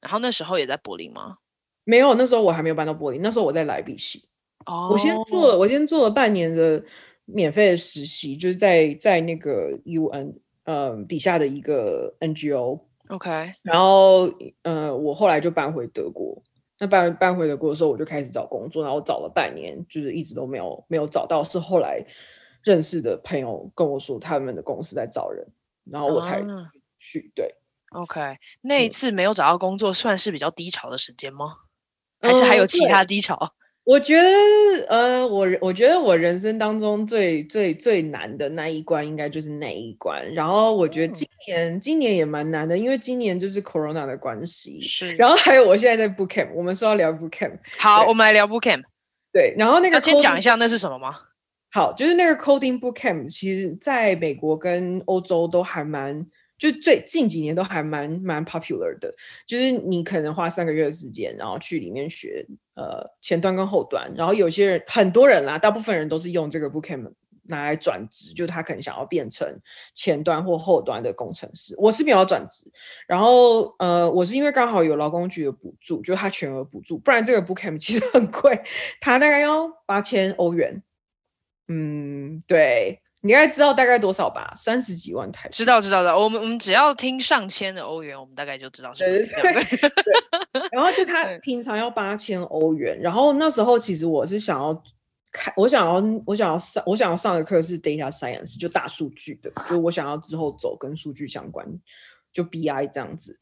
然后那时候也在柏林吗？没有，那时候我还没有搬到柏林，那时候我在莱比锡。哦，我先做了，我先做了半年的免费的实习，就是在在那个 UN 呃底下的一个 NGO。OK，然后呃，我后来就搬回德国。那搬搬回德国的时候，我就开始找工作，然后找了半年，就是一直都没有没有找到。是后来认识的朋友跟我说，他们的公司在找人，然后我才去。啊、对，OK，那一次没有找到工作，算是比较低潮的时间吗？嗯、还是还有其他低潮？我觉得，呃，我我觉得我人生当中最最最难的那一关，应该就是那一关。然后我觉得今年、嗯、今年也蛮难的，因为今年就是 Corona 的关系。是然后还有我现在在 Book Camp，我们说要聊 Book Camp。好，我们来聊 Book Camp。对，然后那个先讲一下那是什么吗？好，就是那个 Coding bookcamp，其实在美国跟欧洲都还蛮。就最近几年都还蛮蛮 popular 的，就是你可能花三个月的时间，然后去里面学呃前端跟后端，然后有些人很多人啦，大部分人都是用这个 bootcamp 拿来转职，就他可能想要变成前端或后端的工程师。我是没有转职，然后呃我是因为刚好有劳工局的补助，就是他全额补助，不然这个 bootcamp 其实很贵，他大概要八千欧元。嗯，对。你应该知道大概多少吧？三十几万台币。知道知道的，我们我们只要听上千的欧元，我们大概就知道是。对对 对。然后就他 平常要八千欧元，然后那时候其实我是想要开，我想要我想要上我想要上的课是 data science，就大数据的，就我想要之后走跟数据相关，就 BI 这样子。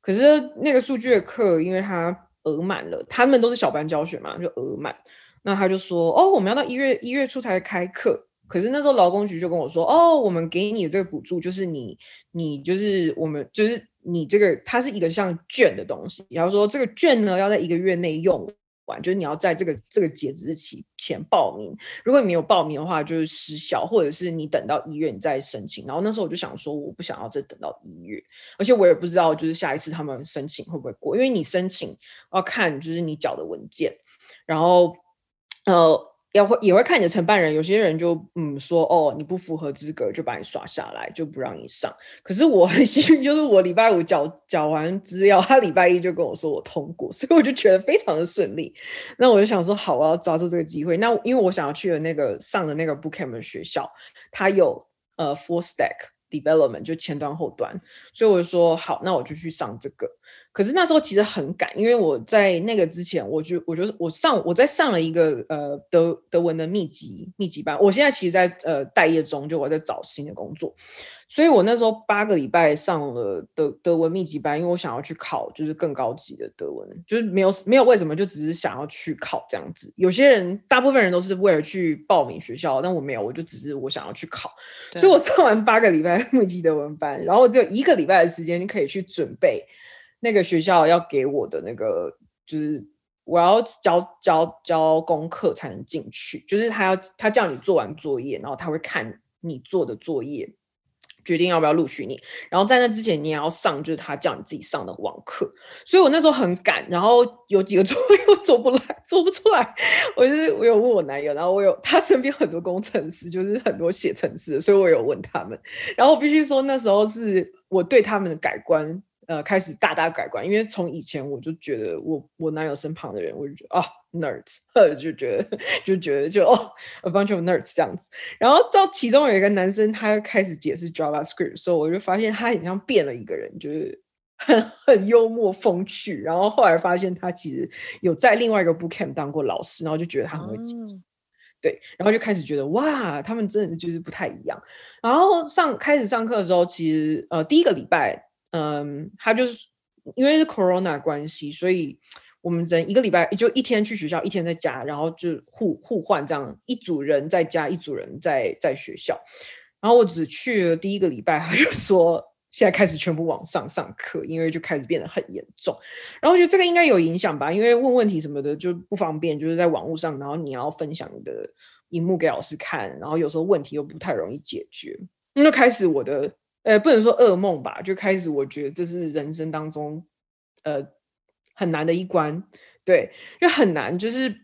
可是那个数据的课，因为他额满了，他们都是小班教学嘛，就额满。那他就说，哦，我们要到一月一月初才开课。可是那时候劳工局就跟我说，哦，我们给你的这个补助就是你，你就是我们就是你这个，它是一个像券的东西。然后说这个券呢要在一个月内用完，就是你要在这个这个截止日期前报名。如果你没有报名的话，就是失效，或者是你等到一月你再申请。然后那时候我就想说，我不想要再等到一月，而且我也不知道就是下一次他们申请会不会过，因为你申请要看就是你缴的文件，然后呃。要会也会看你的承办人，有些人就嗯说哦，你不符合资格，就把你刷下来，就不让你上。可是我很 幸运，就是我礼拜五缴缴完资料，他礼拜一就跟我说我通过，所以我就觉得非常的顺利。那我就想说，好，我要抓住这个机会。那因为我想要去的那个上的那个 Bookcamp 学校，它有呃 Full Stack。development 就前端后端，所以我就说好，那我就去上这个。可是那时候其实很赶，因为我在那个之前，我就我就我上我在上了一个呃德德文的密集密集班。我现在其实在呃待业中，就我在找新的工作。所以我那时候八个礼拜上了德德文密集班，因为我想要去考，就是更高级的德文，就是没有没有为什么，就只是想要去考这样子。有些人，大部分人都是为了去报名学校，但我没有，我就只是我想要去考。所以我上完八个礼拜密集德文班，然后只有一个礼拜的时间，你可以去准备那个学校要给我的那个，就是我要交交交功课才能进去，就是他要他叫你做完作业，然后他会看你做的作业。决定要不要录取你，然后在那之前你也要上，就是他叫你自己上的网课。所以我那时候很赶，然后有几个作业 我做不来，做不出来。我就是我有问我男友，然后我有他身边很多工程师，就是很多写程式，所以我有问他们。然后我必须说那时候是我对他们的改观。呃，开始大大改观，因为从以前我就觉得我我男友身旁的人，我就觉得啊，nerds，就觉得就觉得就哦，a bunch of nerds 这样子。然后到其中有一个男生，他开始解释 JavaScript，时候我就发现他很像变了一个人，就是很很幽默风趣。然后后来发现他其实有在另外一个 bootcamp 当过老师，然后就觉得他很会解释，嗯、对，然后就开始觉得哇，他们真的就是不太一样。然后上开始上课的时候，其实呃第一个礼拜。嗯，他就是因为是 Corona 关系，所以我们人一个礼拜就一天去学校，一天在家，然后就互互换这样，一组人在家，一组人在在学校。然后我只去了第一个礼拜，他就说现在开始全部网上上课，因为就开始变得很严重。然后我觉得这个应该有影响吧，因为问问题什么的就不方便，就是在网络上，然后你要分享你的荧幕给老师看，然后有时候问题又不太容易解决，那就开始我的。呃，不能说噩梦吧，就开始我觉得这是人生当中，呃，很难的一关，对，因为很难，就是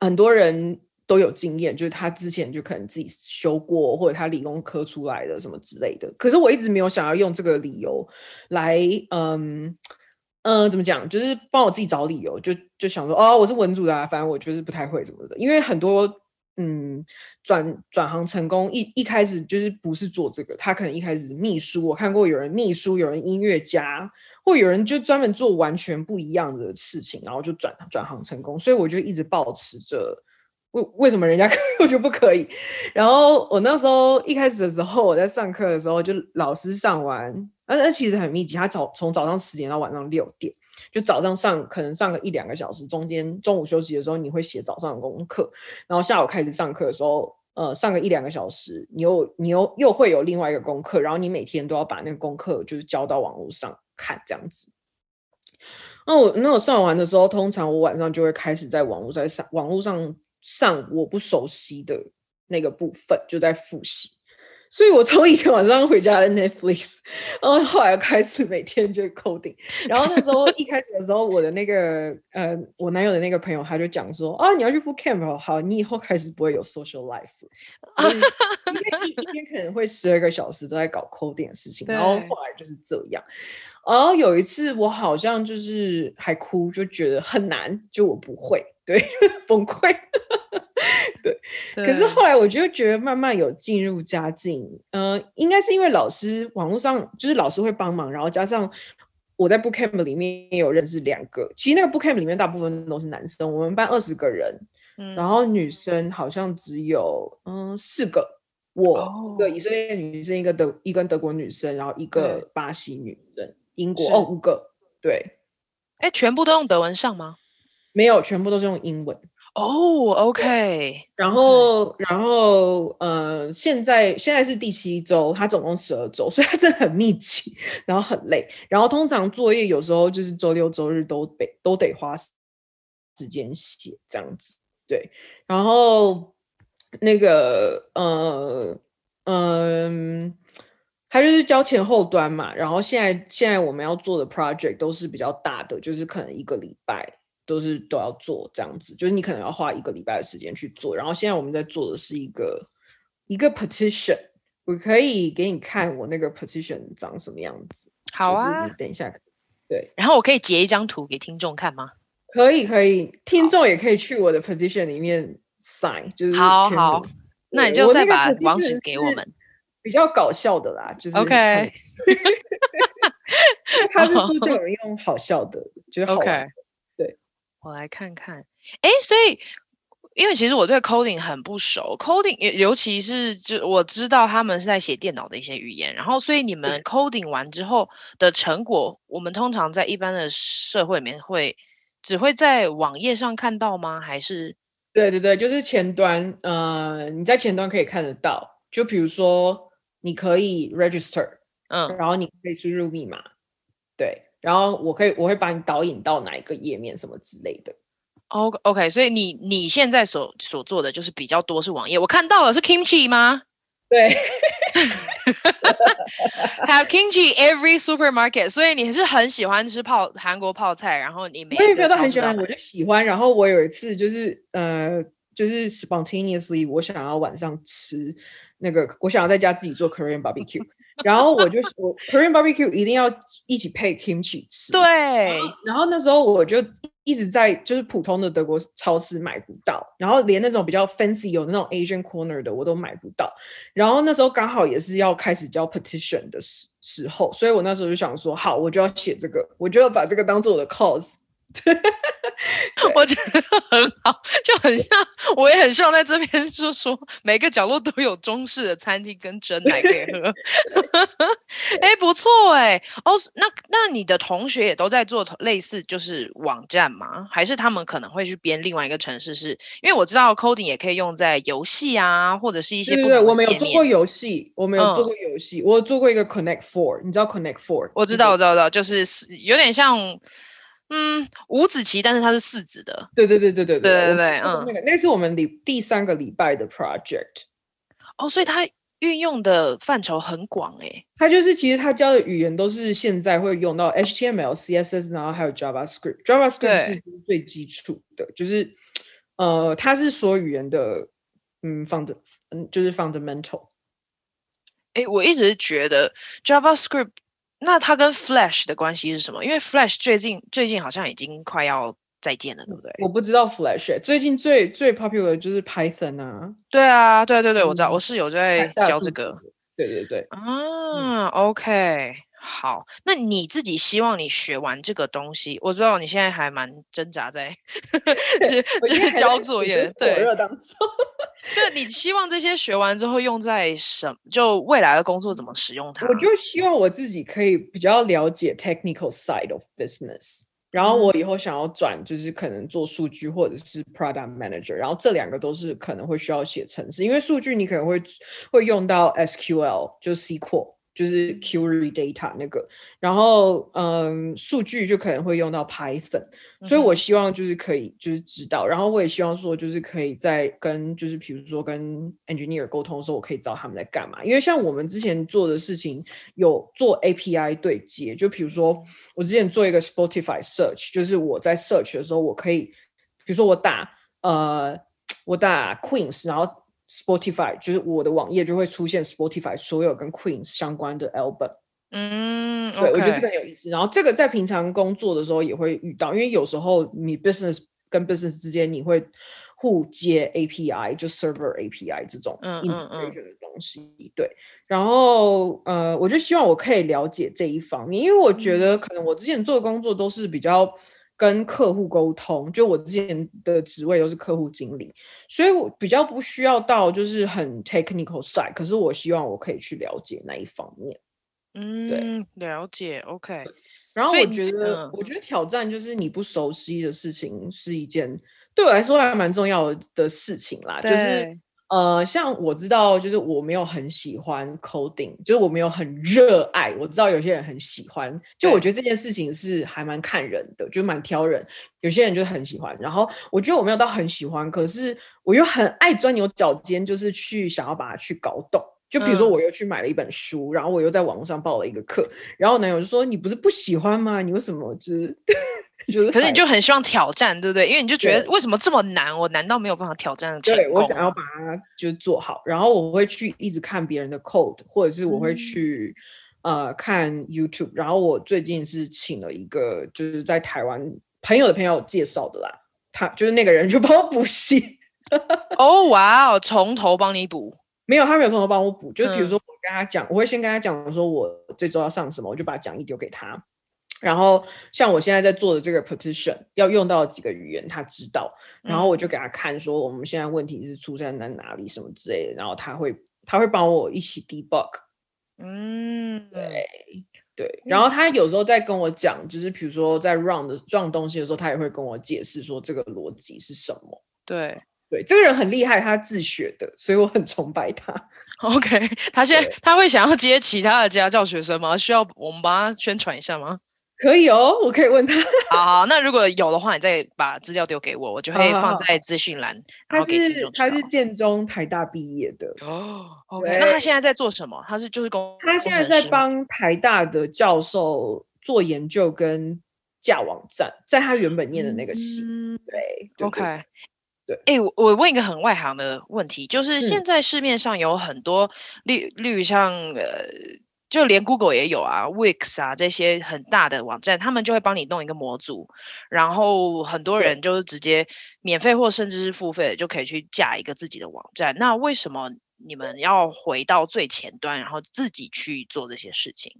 很多人都有经验，就是他之前就可能自己修过，或者他理工科出来的什么之类的。可是我一直没有想要用这个理由来，嗯嗯、怎么讲，就是帮我自己找理由，就就想说，哦，我是文组的啊，反正我就是不太会什么的，因为很多。嗯，转转行成功一一开始就是不是做这个，他可能一开始是秘书，我看过有人秘书，有人音乐家，或有人就专门做完全不一样的事情，然后就转转行成功。所以我就一直保持着，为为什么人家 可以，我就不可以？然后我那时候一开始的时候，我在上课的时候，就老师上完，而且其实很密集，他早从早上十点到晚上六点。就早上上可能上个一两个小时，中间中午休息的时候你会写早上的功课，然后下午开始上课的时候，呃，上个一两个小时，你又你又又会有另外一个功课，然后你每天都要把那个功课就是交到网络上看这样子。那我那我上完的时候，通常我晚上就会开始在网络在上网络上上我不熟悉的那个部分，就在复习。所以我从以前晚上回家的 Netflix，然后后来开始每天就 coding。然后那时候一开始的时候，我的那个呃，我男友的那个朋友他就讲说啊，你要去 bootcamp 好，你以后开始不会有 social life，因为一一天可能会十二个小时都在搞 coding 的事情。然后后来就是这样。然后有一次我好像就是还哭，就觉得很难，就我不会，对，崩溃。对，对，可是后来我就觉得慢慢有进入佳境，嗯、呃，应该是因为老师网络上就是老师会帮忙，然后加上我在 book camp 里面也有认识两个，其实那个 book camp 里面大部分都是男生，我们班二十个人，嗯，然后女生好像只有嗯四个，我一个以色列女生，一个德一个德国女生，然后一个巴西女生，英国哦五个，对，哎，全部都用德文上吗？没有，全部都是用英文。哦、oh，OK，然后.然后，呃，现在现在是第七周，它总共十二周，所以它真的很密集，然后很累，然后通常作业有时候就是周六周日都得都得花时间写这样子，对，然后那个，呃，嗯，它就是交前后端嘛，然后现在现在我们要做的 project 都是比较大的，就是可能一个礼拜。都是都要做这样子，就是你可能要花一个礼拜的时间去做。然后现在我们在做的是一个一个 petition，我可以给你看我那个 petition 长什么样子。好啊，就是、等一下，对。然后我可以截一张图给听众看吗？可以，可以。听众也可以去我的 petition 里面 sign，就是好好。那你就再把网址给我们。比较搞笑的啦，就是 OK。他是说就有人用好笑的，觉得好玩。我来看看，哎，所以因为其实我对 coding 很不熟，coding 尤其是就我知道他们是在写电脑的一些语言，然后所以你们 coding 完之后的成果，我们通常在一般的社会里面会只会在网页上看到吗？还是？对对对，就是前端，呃，你在前端可以看得到，就比如说你可以 register，嗯，然后你可以输入密码，对。然后我可以，我会把你导引到哪一个页面什么之类的。OK OK，所以你你现在所所做的就是比较多是网页。我看到了是 Kimchi 吗？对，Have Kimchi every supermarket。所以你是很喜欢吃泡韩国泡菜，然后你每个我也都很喜欢，我就喜欢。然后我有一次就是呃，就是 spontaneously，我想要晚上吃那个，我想要在家自己做 Korean barbecue。然后我就我 Korean barbecue 一定要一起配 kimchi 吃。对。然后那时候我就一直在就是普通的德国超市买不到，然后连那种比较 fancy 有那种 Asian corner 的我都买不到。然后那时候刚好也是要开始交 petition 的时时候，所以我那时候就想说，好，我就要写这个，我就要把这个当做我的 cause。我觉得很好，就很像，我也很希望在这边说说，每个角落都有中式的餐厅跟真奶可以喝。哎、欸，不错哎、欸，哦，那那你的同学也都在做类似就是网站吗？还是他们可能会去编另外一个城市？是因为我知道 coding 也可以用在游戏啊，或者是一些不。对，对，对，我没有做过游戏，我没有做过游戏，嗯、我做过一个 Connect Four，你知道 Connect Four？我知道，我知道，知道，就是有点像。嗯，五子棋，但是它是四子的。对对对对对对对嗯，那个那是我们礼第三个礼拜的 project。哦，所以它运用的范畴很广诶。它就是其实它教的语言都是现在会用到 HTML、CSS，然后还有 JavaScript。JavaScript 是最基础的，就是呃，它是所有语言的嗯 fund 嗯就是 fundamental。哎，我一直觉得 JavaScript。那它跟 Flash 的关系是什么？因为 Flash 最近最近好像已经快要再见了，对不对？我不知道 Flash，、欸、最近最最 popular 的就是 Python 啊。对啊，对对对，我知道，嗯、我室友在教这个。对对对。啊、嗯、，OK。好，那你自己希望你学完这个东西，我知道你现在还蛮挣扎在，就就是交作业，对，火热当中。就你希望这些学完之后用在什么？就未来的工作怎么使用它？我就希望我自己可以比较了解 technical side of business，然后我以后想要转，就是可能做数据或者是 product manager，然后这两个都是可能会需要写程式，因为数据你可能会会用到 SQL，就是 SQL。就是 query data 那个，然后嗯，数据就可能会用到 Python，所以我希望就是可以就是知道，然后我也希望说就是可以在跟就是比如说跟 engineer 沟通的时候，我可以知道他们在干嘛，因为像我们之前做的事情有做 API 对接，就比如说我之前做一个 Spotify search，就是我在 search 的时候，我可以比如说我打呃我打 Queens，然后。Spotify 就是我的网页就会出现 Spotify 所有跟 Queen 相关的 album，嗯，对，okay. 我觉得这个很有意思。然后这个在平常工作的时候也会遇到，因为有时候你 business 跟 business 之间你会互接 API，就 server API 这种 integration 的东西，嗯嗯嗯，对。然后呃，我就希望我可以了解这一方面，因为我觉得可能我之前做的工作都是比较跟客户沟通，就我之前的职位都是客户经理，所以我比较不需要到就是很 technical side，可是我希望我可以去了解那一方面。嗯，对，了解，OK。然后我觉得，嗯、我觉得挑战就是你不熟悉的事情是一件对我来说还蛮重要的事情啦，就是。呃，像我知道，就是我没有很喜欢 coding，就是我没有很热爱。我知道有些人很喜欢，就我觉得这件事情是还蛮看人的，就蛮挑人。有些人就很喜欢，然后我觉得我没有到很喜欢，可是我又很爱钻牛角尖，就是去想要把它去搞懂。就比如说，我又去买了一本书，嗯、然后我又在网络上报了一个课，然后男友就说：“你不是不喜欢吗？你为什么就是？”可是你就很希望挑战，对不对？因为你就觉得为什么这么难？我难道没有办法挑战的？对，我想要把它就做好，然后我会去一直看别人的 code，或者是我会去、嗯、呃看 YouTube。然后我最近是请了一个就是在台湾朋友的朋友介绍的啦，他就是那个人就帮我补习。哦哇哦，从头帮你补？没有，他没有从头帮我补。就比如说我跟他讲，嗯、我会先跟他讲说我这周要上什么，我就把讲义丢给他。然后像我现在在做的这个 petition 要用到几个语言，他知道，然后我就给他看说我们现在问题是出现在哪里什么之类的，然后他会他会帮我一起 debug，嗯，对对，然后他有时候在跟我讲，就是比如说在 run 的 run 东西的时候，他也会跟我解释说这个逻辑是什么。对对，这个人很厉害，他自学的，所以我很崇拜他。OK，他现在他会想要接其他的家教学生吗？需要我们帮他宣传一下吗？可以哦，我可以问他。好，好，那如果有的话，你再把资料丢给我，我就会放在资讯栏。他是他是建中台大毕业的哦。OK，那他现在在做什么？他是就是工，他现在在帮台大的教授做研究跟架网站，在他原本念的那个系。嗯、对，对，OK，对。哎、欸，我我问一个很外行的问题，就是现在市面上有很多例例如像呃。就连 Google 也有啊，Wix 啊这些很大的网站，他们就会帮你弄一个模组，然后很多人就是直接免费或甚至是付费的就可以去架一个自己的网站。那为什么你们要回到最前端，然后自己去做这些事情？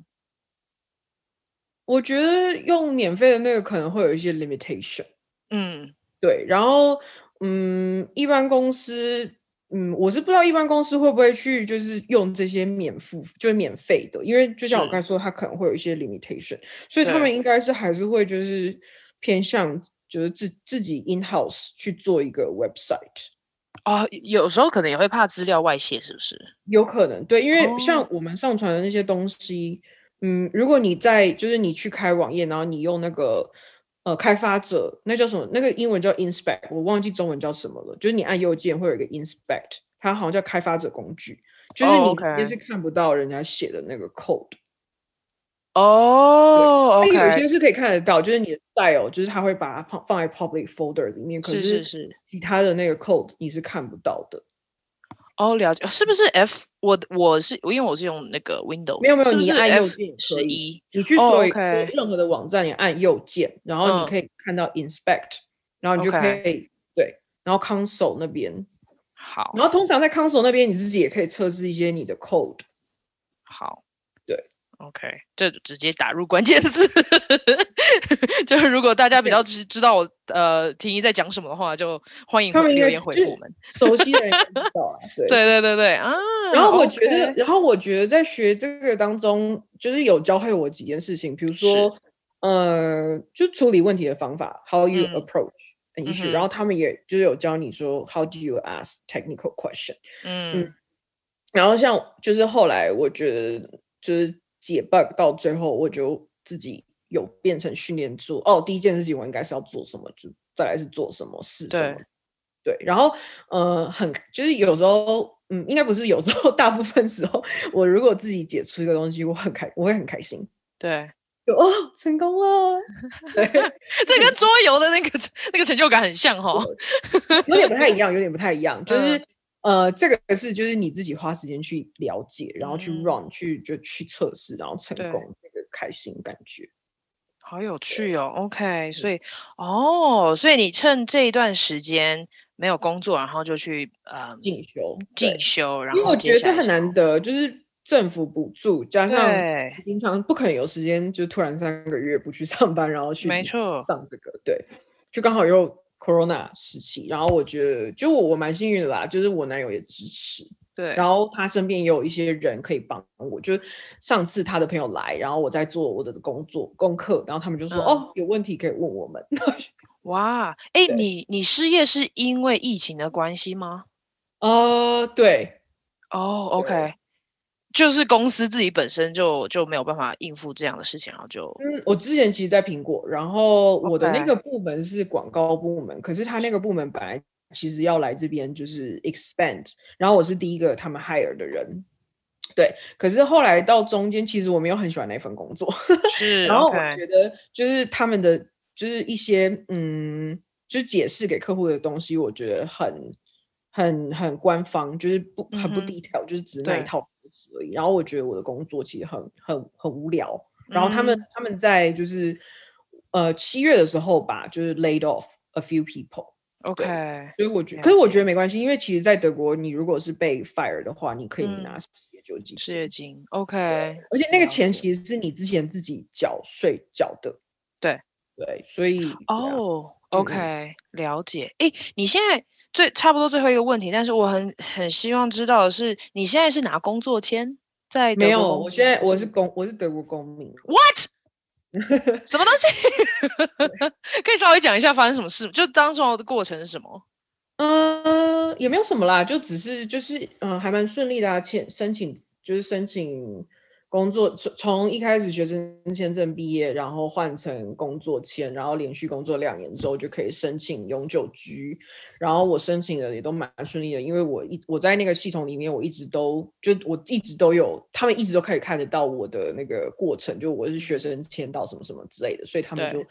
我觉得用免费的那个可能会有一些 limitation。嗯，对。然后，嗯，一般公司。嗯，我是不知道一般公司会不会去就是用这些免付，就是免费的，因为就像我刚才说，它可能会有一些 limitation，所以他们应该是还是会就是偏向就是自自己 in house 去做一个 website 啊，有时候可能也会怕资料外泄，是不是？有可能，对，因为像我们上传的那些东西，哦、嗯，如果你在就是你去开网页，然后你用那个。呃，开发者那叫什么？那个英文叫 inspect，我忘记中文叫什么了。就是你按右键会有一个 inspect，它好像叫开发者工具，就是你也是看不到人家写的那个 code。哦，那，有些是可以看得到，就是你的 style，就是它会把它放放在 public folder 里面，可是其他的那个 code 你是看不到的。哦，了解，是不是 F？我我是因为我是用那个 Windows，没有没有，是是你按右键十一，你去搜任何的网站，你按右键，oh. 然后你可以看到 Inspect，、嗯、然后你就可以.对，然后 Console 那边好，然后通常在 Console 那边你自己也可以测试一些你的 code，好。OK，就直接打入关键字，就是如果大家比较知知道我呃婷宜在讲什么的话，就欢迎留言回复我们。熟悉的人知道啊，对对对对对啊。然后我觉得，okay. 然后我觉得在学这个当中，就是有教会我几件事情，比如说呃，就处理问题的方法，How you approach an issue，、嗯、然后他们也就是有教你说 How do you ask technical question，嗯，嗯，然后像就是后来我觉得就是。解 bug 到最后，我就自己有变成训练出哦，第一件事情我应该是要做什么，就再来是做什么事什么，对，对，然后呃，很就是有时候，嗯，应该不是有时候，大部分时候，我如果自己解出一个东西，我很开，我会很开心，对，就哦，成功了，对，这跟桌游的那个那个成就感很像哈、哦，有点不太一样，有点不太一样，就是。嗯呃，这个是就是你自己花时间去了解，然后去 run，、嗯、去就去测试，然后成功，那个开心感觉，好有趣哦。OK，所以哦，所以你趁这一段时间没有工作，然后就去呃进修进修，然后因为我觉得这很难得，就是政府补助，加上平常不可能有时间，就突然三个月不去上班，然后去没错。上这个，对，就刚好又 Corona 时期，然后我觉得就我我蛮幸运的啦，就是我男友也支持，对，然后他身边也有一些人可以帮我，就上次他的朋友来，然后我在做我的工作功课，然后他们就说、嗯、哦，有问题可以问我们。哇，哎，你你失业是因为疫情的关系吗？呃，对，哦，OK。就是公司自己本身就就没有办法应付这样的事情，然后就嗯，我之前其实，在苹果，然后我的那个部门是广告部门.可是他那个部门本来其实要来这边就是 expand，然后我是第一个他们 hire 的人，对，可是后来到中间，其实我没有很喜欢那份工作，是，然后我觉得就是他们的就是一些嗯，就是解释给客户的东西，我觉得很很很官方，就是不很不 detail，、嗯、就是只那一套。而已，然后我觉得我的工作其实很很很无聊。然后他们、嗯、他们在就是呃七月的时候吧，就是 laid off a few people。OK，所以我觉得，可是我觉得没关系，因为其实，在德国，你如果是被 fire 的话，你可以拿失业救济金。失业金，OK。而且那个钱其实是你之前自己缴税缴的。对对，所以哦、嗯、了解。哎，你现在。最差不多最后一个问题，但是我很很希望知道的是，你现在是拿工作签在德国？没有，我现在我是公，我是德国公民。What？什么东西？可以稍微讲一下发生什么事？就当时的过程是什么？嗯，也没有什么啦，就只是就是嗯、呃，还蛮顺利的啊，签申请就是申请。工作从从一开始学生签证毕业，然后换成工作签，然后连续工作两年之后就可以申请永久居。然后我申请的也都蛮顺利的，因为我一我在那个系统里面，我一直都就我一直都有，他们一直都可以看得到我的那个过程，就我是学生签到什么什么之类的，所以他们就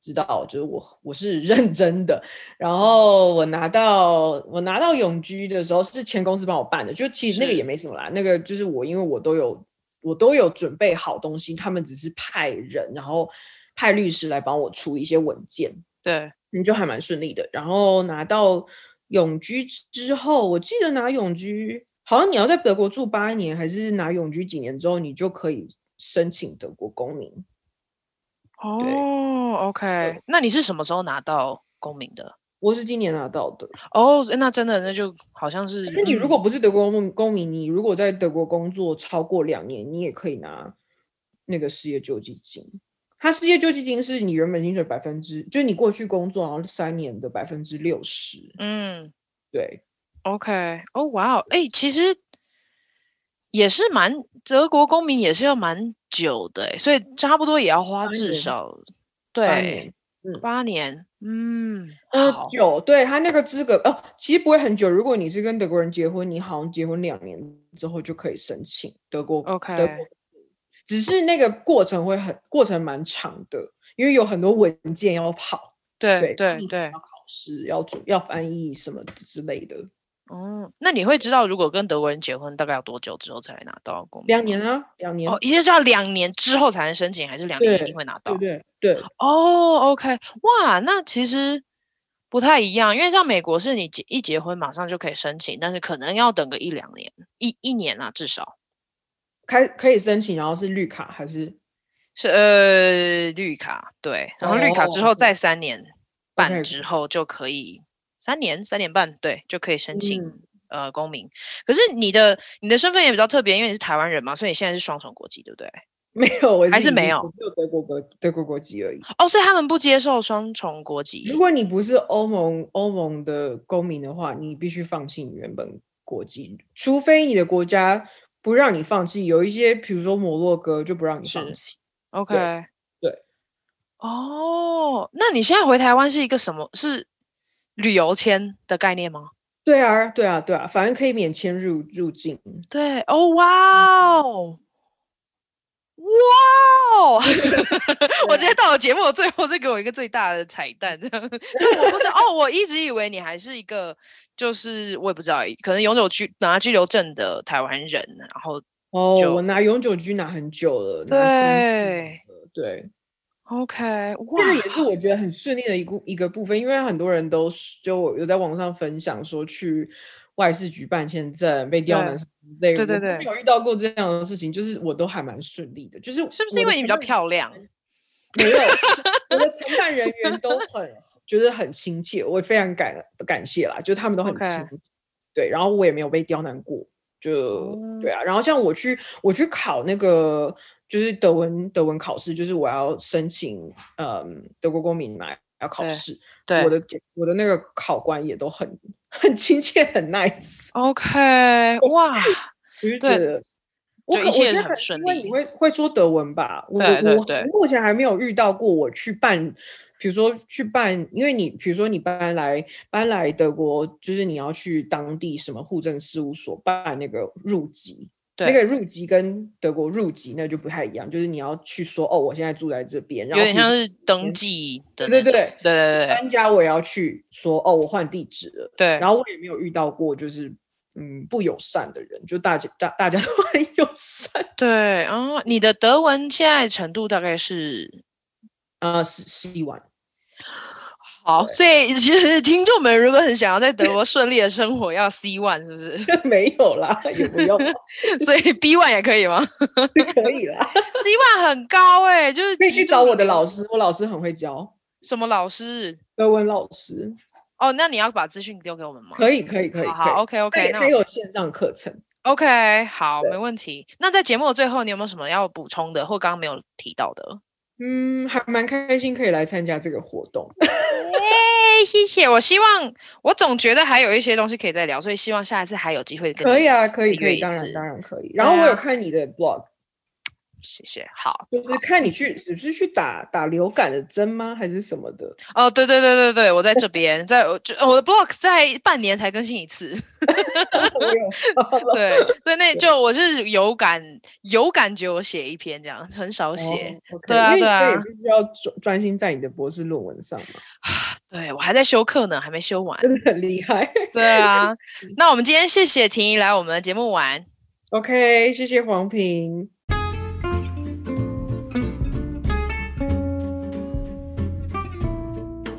知道就是我我是认真的。然后我拿到我拿到永居的时候是前公司帮我办的，就其实那个也没什么啦，那个就是我因为我都有。我都有准备好东西，他们只是派人，然后派律师来帮我出一些文件。对，你就还蛮顺利的。然后拿到永居之后，我记得拿永居，好像你要在德国住八年，还是拿永居几年之后，你就可以申请德国公民。哦，OK，那你是什么时候拿到公民的？我是今年拿到的哦，那真的那就好像是。那你如果不是德国公公民，你如果在德国工作超过两年，你也可以拿那个失业救济金。他失业救济金是你原本薪水百分之，就是你过去工作然后三年的百分之六十。嗯，对。OK，哦，哇哦，哎，其实也是蛮德国公民也是要蛮久的，所以差不多也要花至少对。嗯，八年，嗯，呃，久，对他那个资格哦，其实不会很久。如果你是跟德国人结婚，你好像结婚两年之后就可以申请德国。OK，德国，只是那个过程会很过程蛮长的，因为有很多文件要跑。对对对，对，要考试，要准要翻译什么之类的。哦，那你会知道，如果跟德国人结婚，大概要多久之后才拿到公民？两年啊，两年。哦，也就是要两年之后才能申请，还是两年一定会拿到？对对对。哦，OK，哇，那其实不太一样，因为像美国是你结一结婚马上就可以申请，但是可能要等个一两年，一一年啊，至少。开可以申请，然后是绿卡还是？是呃绿卡，对，然后绿卡之后再三年半之后就可以。三年三年半，对，就可以申请、嗯、呃公民。可是你的你的身份也比较特别，因为你是台湾人嘛，所以你现在是双重国籍，对不对？没有，还是没有，只有德国国德国国籍而已。哦，所以他们不接受双重国籍。如果你不是欧盟欧盟的公民的话，你必须放弃你原本国籍，除非你的国家不让你放弃。有一些，比如说摩洛哥就不让你放弃。OK，对，对。哦，那你现在回台湾是一个什么？是？旅游签的概念吗？对啊，对啊，对啊，反正可以免签入入境。对，哦，哇哦，哇哦！我觉得到了节目的最后，再给我一个最大的彩蛋，这样。我不知道哦，我一直以为你还是一个，就是我也不知道，可能永久居拿居留证的台湾人，然后哦，我拿永久居拿很久了，对，对。OK，这个也是我觉得很顺利的一个一个部分，因为很多人都就有在网上分享说去外事局办签证被刁难什么之类的，对对对，没有遇到过这样的事情，就是我都还蛮顺利的。就是是不是因为你比较漂亮？没有，我的承办人员都很觉得很亲切，我也非常感感谢啦，就他们都很亲切。对，然后我也没有被刁难过，就、嗯、对啊。然后像我去我去考那个就是德文德文考试，就是我要申请嗯德国公民嘛，要考试。对，我的我的那个考官也都很 很亲切，很 nice。OK，哇，我就觉得。我可我觉得因为你会会说德文吧，我我我目前还没有遇到过我去办，比如说去办，因为你比如说你搬来搬来德国，就是你要去当地什么户政事务所办那个入籍，那个入籍跟德国入籍那就不太一样，就是你要去说哦，我现在住在这边，然后有点像是登记的，对对对对对对，搬家我也要去说哦，我换地址了，对，然后我也没有遇到过就是。嗯，不友善的人，就大家大大家都很友善。对，哦，你的德文现在程度大概是，呃，是 C1。好，所以其实听众们如果很想要在德国顺利的生活，要 C one 是不是？没有啦，也不用。所以 B one 也可以吗？可以啦 C one 很高哎、欸，就是可以去找我的老师，我老师很会教。什么老师？德文老师。哦，那你要把资讯丢给我们吗？可以，可以，可以。好，OK，OK，那还有线上课程。OK，好，没问题。那在节目的最后，你有没有什么要补充的，或刚刚没有提到的？嗯，还蛮开心可以来参加这个活动。哎、欸，谢谢。我希望，我总觉得还有一些东西可以再聊，所以希望下一次还有机会。可以啊，可以，可以，当然，当然可以。然后我有看你的 blog。谢谢，好，就是看你去，是不是去打打流感的针吗？还是什么的？哦，对对对对对，我在这边，在就我的 blog 在半年才更新一次。对，所以那就我是有感有感觉，我写一篇这样，很少写。哦 okay, 对啊，对啊，也必须要专专心在你的博士论文上嘛。对，我还在修课呢，还没修完，真的很厉害。对啊，那我们今天谢谢婷宜来我们的节目玩。OK，谢谢黄平。